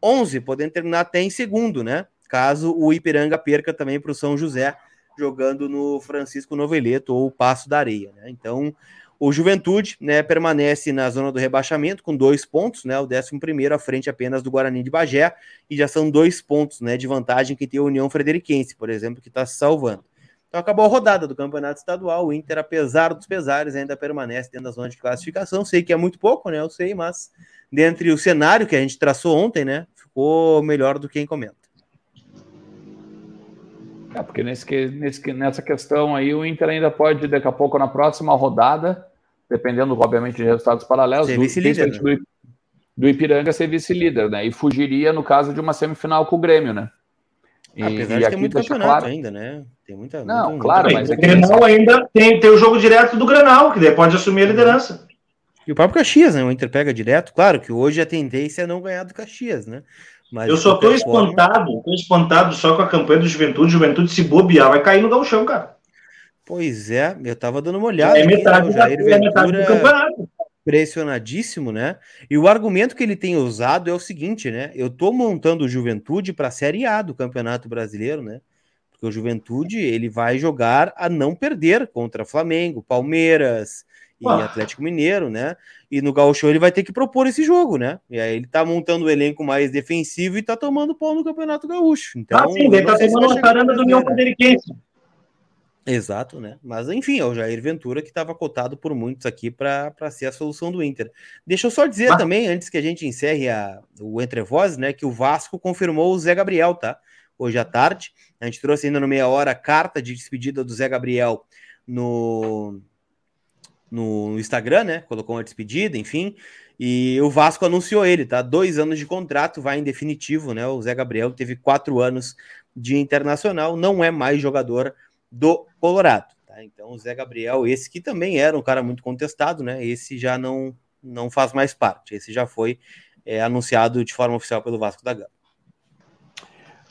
11, podendo terminar até em segundo, né? Caso o Ipiranga perca também para o São José, jogando no Francisco Noveleto ou Passo da Areia, né? Então, o Juventude, né, permanece na zona do rebaixamento com dois pontos, né? O décimo primeiro à frente apenas do Guarani de Bagé, e já são dois pontos, né, de vantagem que tem a União Frederiquense, por exemplo, que está se salvando. Então acabou a rodada do Campeonato Estadual. O Inter, apesar dos pesares, ainda permanece dentro da zona de classificação. Sei que é muito pouco, né? Eu sei, mas dentre o cenário que a gente traçou ontem, né? Ficou melhor do que encomenda. É, porque nesse, nesse, nessa questão aí, o Inter ainda pode, daqui a pouco, na próxima rodada, dependendo, obviamente, de resultados paralelos, ser vice-líder, do, né? do Ipiranga ser vice-líder, né? E fugiria no caso de uma semifinal com o Grêmio, né? E, Apesar de ter muito campeonato claro... ainda, né? Tem muita. Não, muito, claro, mas. O Grenal ainda tem, tem o jogo direto do Grenal, que daí pode assumir a liderança. E o próprio Caxias, né? O Inter pega direto. Claro que hoje a tendência é não ganhar do Caxias, né? Mas eu só tô espantado, forma... tô espantado só com a campanha do Juventude. Juventude se bobear, vai cair no galchão, cara. Pois é, eu tava dando uma olhada. É metade, aqui, né? Jair da, é metade do campeonato pressionadíssimo, né? E o argumento que ele tem usado é o seguinte, né? Eu tô montando o Juventude para a Série A do Campeonato Brasileiro, né? Porque o Juventude ele vai jogar a não perder contra Flamengo, Palmeiras e ah. Atlético Mineiro, né? E no Gauchão ele vai ter que propor esse jogo, né? E aí ele tá montando o elenco mais defensivo e tá tomando pau no Campeonato Gaúcho. Então, ah, sim, ele tá tomando a caramba do União Frederiquense. Exato, né? Mas enfim, é o Jair Ventura que estava cotado por muitos aqui para ser a solução do Inter. Deixa eu só dizer também, antes que a gente encerre a, o Entre Vozes, né, que o Vasco confirmou o Zé Gabriel, tá? Hoje à tarde. A gente trouxe ainda no meia hora a carta de despedida do Zé Gabriel no, no Instagram, né? Colocou uma despedida, enfim. E o Vasco anunciou ele, tá? Dois anos de contrato, vai em definitivo, né? O Zé Gabriel teve quatro anos de internacional, não é mais jogador do Colorado. Tá? Então, o Zé Gabriel, esse que também era um cara muito contestado, né? Esse já não, não faz mais parte. Esse já foi é, anunciado de forma oficial pelo Vasco da Gama.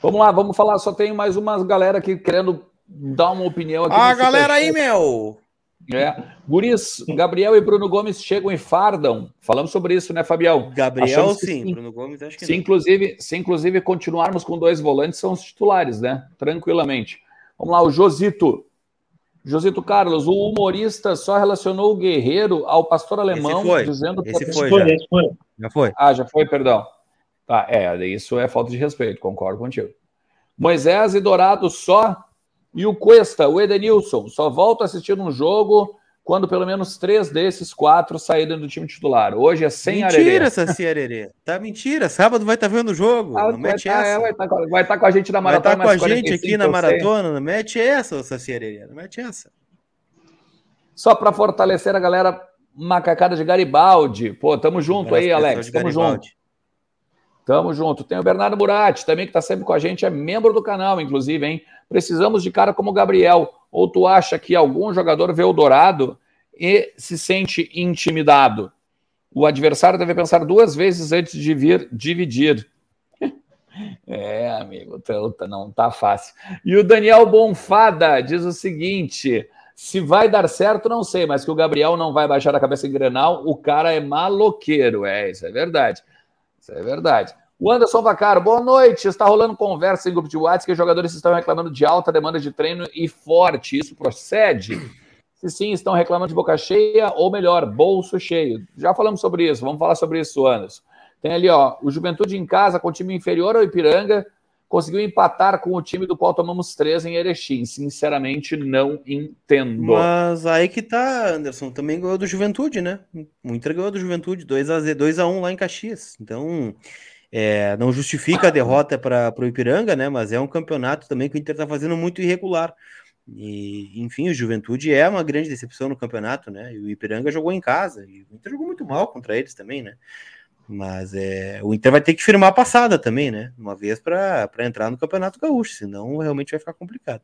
Vamos lá, vamos falar. Só tem mais uma galera aqui querendo dar uma opinião aqui. Ah, galera aí, meu! É. Guris, Gabriel e Bruno Gomes chegam e fardam. Falamos sobre isso, né, Fabião? Gabriel, sim. sim. Bruno Gomes, acho que se, não. Inclusive, se inclusive continuarmos com dois volantes, são os titulares, né? Tranquilamente. Vamos lá, o Josito. Josito Carlos, o humorista só relacionou o guerreiro ao pastor alemão, esse dizendo esse foi, já. Esse foi. já foi. Ah, já foi, perdão. Tá, é, isso é falta de respeito, concordo contigo. Moisés e Dourado só. E o Cuesta, o Edenilson, só volta a assistir um jogo quando pelo menos três desses quatro saírem do time titular. Hoje é sem mentira, Arerê. Mentira, Saci Arerê. Tá mentira. Sábado vai estar tá vendo o jogo. Ah, não mete tá, essa. É, vai estar tá, tá com a gente na maratona. Vai estar tá com a gente aqui na maratona. Não mete essa, Saci Arerê. Não mete essa. Só para fortalecer a galera macacada de Garibaldi. Pô, tamo junto aí, Alex. Tamo junto. Tamo junto. Tem o Bernardo Burati também, que tá sempre com a gente, é membro do canal, inclusive, hein? Precisamos de cara como o Gabriel. Ou tu acha que algum jogador vê o Dourado e se sente intimidado? O adversário deve pensar duas vezes antes de vir dividir. é, amigo, não tá fácil. E o Daniel Bonfada diz o seguinte: se vai dar certo, não sei, mas que o Gabriel não vai baixar a cabeça em Grenal, o cara é maloqueiro. É, isso é verdade. Isso é verdade. O Anderson Vacaro, boa noite. Está rolando conversa em grupo de WhatsApp que os jogadores estão reclamando de alta demanda de treino e forte. Isso procede? Se sim, estão reclamando de boca cheia ou melhor, bolso cheio. Já falamos sobre isso, vamos falar sobre isso, Anderson. Tem ali, ó, o Juventude em casa com time inferior ao Ipiranga, conseguiu empatar com o time do qual tomamos três em Erechim. Sinceramente, não entendo. Mas aí que tá, Anderson. Também ganhou do Juventude, né? O Inter ganhou do Juventude, 2x1 2 a 1 lá em Caxias. Então, é, não justifica a derrota para o Ipiranga, né? Mas é um campeonato também que o Inter está fazendo muito irregular. E, enfim, o Juventude é uma grande decepção no campeonato, né? E o Ipiranga jogou em casa. E o Inter jogou muito mal contra eles também, né? Mas é, o Inter vai ter que firmar a passada também, né? Uma vez para entrar no Campeonato Gaúcho, senão realmente vai ficar complicado.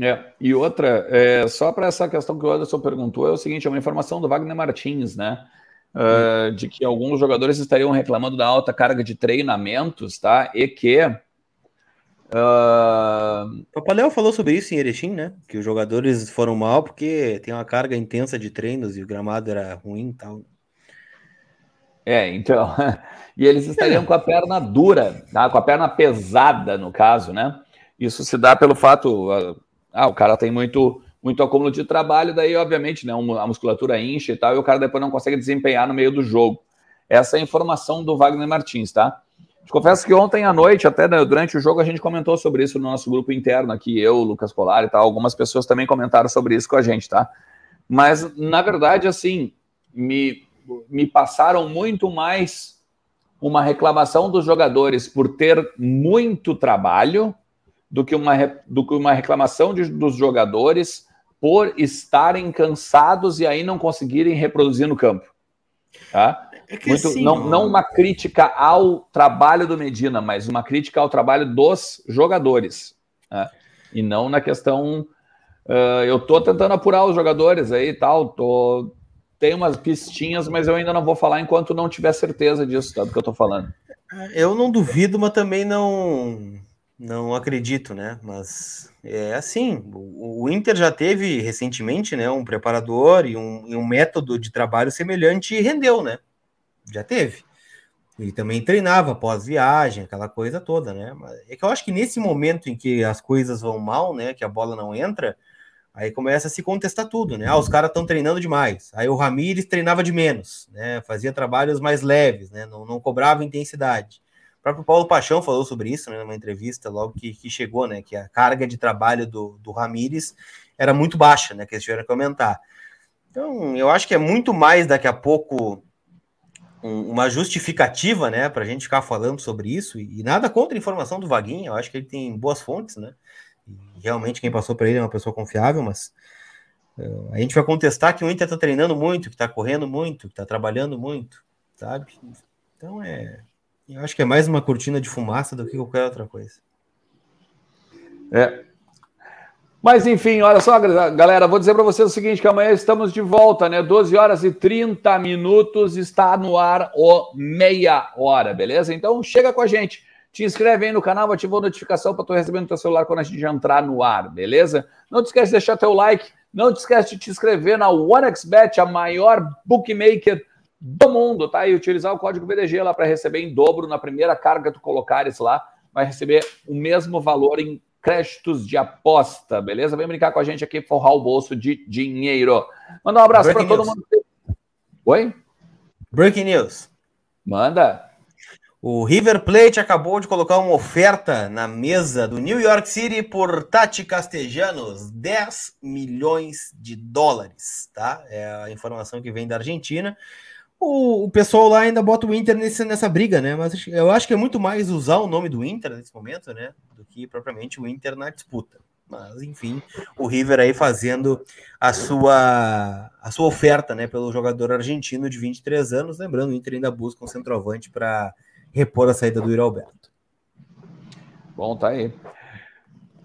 É, e outra, é, só para essa questão que o Anderson perguntou, é o seguinte: é uma informação do Wagner Martins, né? Uh, de que alguns jogadores estariam reclamando da alta carga de treinamentos, tá? E que. Uh... O Papaléu falou sobre isso em Erechim, né? Que os jogadores foram mal porque tem uma carga intensa de treinos e o gramado era ruim e tal. É, então. e eles estariam com a perna dura, tá? com a perna pesada, no caso, né? Isso se dá pelo fato. Ah, o cara tem muito, muito acúmulo de trabalho, daí, obviamente, né, a musculatura incha e tal, e o cara depois não consegue desempenhar no meio do jogo. Essa é a informação do Wagner Martins, tá? Confesso que ontem à noite, até né, durante o jogo, a gente comentou sobre isso no nosso grupo interno aqui, eu, Lucas Colar e tal. Algumas pessoas também comentaram sobre isso com a gente, tá? Mas, na verdade, assim, me, me passaram muito mais uma reclamação dos jogadores por ter muito trabalho do que uma, do que uma reclamação de, dos jogadores por estarem cansados e aí não conseguirem reproduzir no campo. Tá? É muito, assim, não, não uma crítica ao trabalho do Medina, mas uma crítica ao trabalho dos jogadores. Tá? E não na questão. Uh, eu tô tentando apurar os jogadores aí e tal, tô tem umas pistinhas, mas eu ainda não vou falar enquanto não tiver certeza disso, tá, do que eu tô falando. Eu não duvido, mas também não não acredito, né? Mas é assim, o, Inter já teve recentemente, né, um preparador e um, e um método de trabalho semelhante e rendeu, né? Já teve. E também treinava pós-viagem, aquela coisa toda, né? Mas é que eu acho que nesse momento em que as coisas vão mal, né, que a bola não entra, Aí começa a se contestar tudo, né? Ah, os caras estão treinando demais. Aí o Ramires treinava de menos, né? Fazia trabalhos mais leves, né? Não, não cobrava intensidade. Próprio Paulo Paixão falou sobre isso, né? Numa entrevista logo que, que chegou, né? Que a carga de trabalho do, do Ramires era muito baixa, né? Que eles tiveram que comentar. Então, eu acho que é muito mais daqui a pouco um, uma justificativa, né? Para a gente ficar falando sobre isso. E, e nada contra a informação do Vaguinho. Eu acho que ele tem boas fontes, né? realmente quem passou para ele é uma pessoa confiável, mas uh, a gente vai contestar que o Inter está treinando muito, que está correndo muito, que está trabalhando muito, sabe? Então é. Eu acho que é mais uma cortina de fumaça do que qualquer outra coisa. É. Mas enfim, olha só, galera, vou dizer para vocês o seguinte: que amanhã estamos de volta, né? 12 horas e 30 minutos, está no ar o meia hora, beleza? Então chega com a gente. Te inscreve aí no canal, ativa a notificação para tu receber no teu celular quando a gente entrar no ar, beleza? Não te esquece de deixar teu like, não te esquece de te inscrever na OneXBet, a maior bookmaker do mundo, tá? E utilizar o código VDG lá para receber em dobro na primeira carga que tu colocares lá, vai receber o mesmo valor em créditos de aposta, beleza? Vem brincar com a gente aqui, forrar o bolso de dinheiro. Manda um abraço para todo mundo. Oi? Breaking news. Manda. O River Plate acabou de colocar uma oferta na mesa do New York City por Tati Castellanos, 10 milhões de dólares, tá? É a informação que vem da Argentina. O, o pessoal lá ainda bota o Inter nesse, nessa briga, né? Mas eu acho que é muito mais usar o nome do Inter nesse momento, né? Do que propriamente o Inter na disputa. Mas, enfim, o River aí fazendo a sua, a sua oferta, né? Pelo jogador argentino de 23 anos. Lembrando, o Inter ainda busca um centroavante para repor a saída do Yuri Alberto. Bom, tá aí.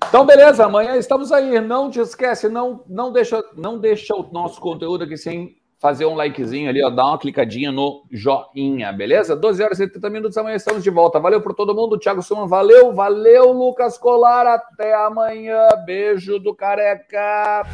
Então, beleza, amanhã estamos aí. Não te esquece, não, não, deixa, não deixa o nosso conteúdo aqui sem fazer um likezinho ali, ó, dá uma clicadinha no joinha, beleza? 12 horas e 30 minutos, amanhã estamos de volta. Valeu por todo mundo, Thiago Suman, valeu, valeu, Lucas Colar, até amanhã, beijo do careca.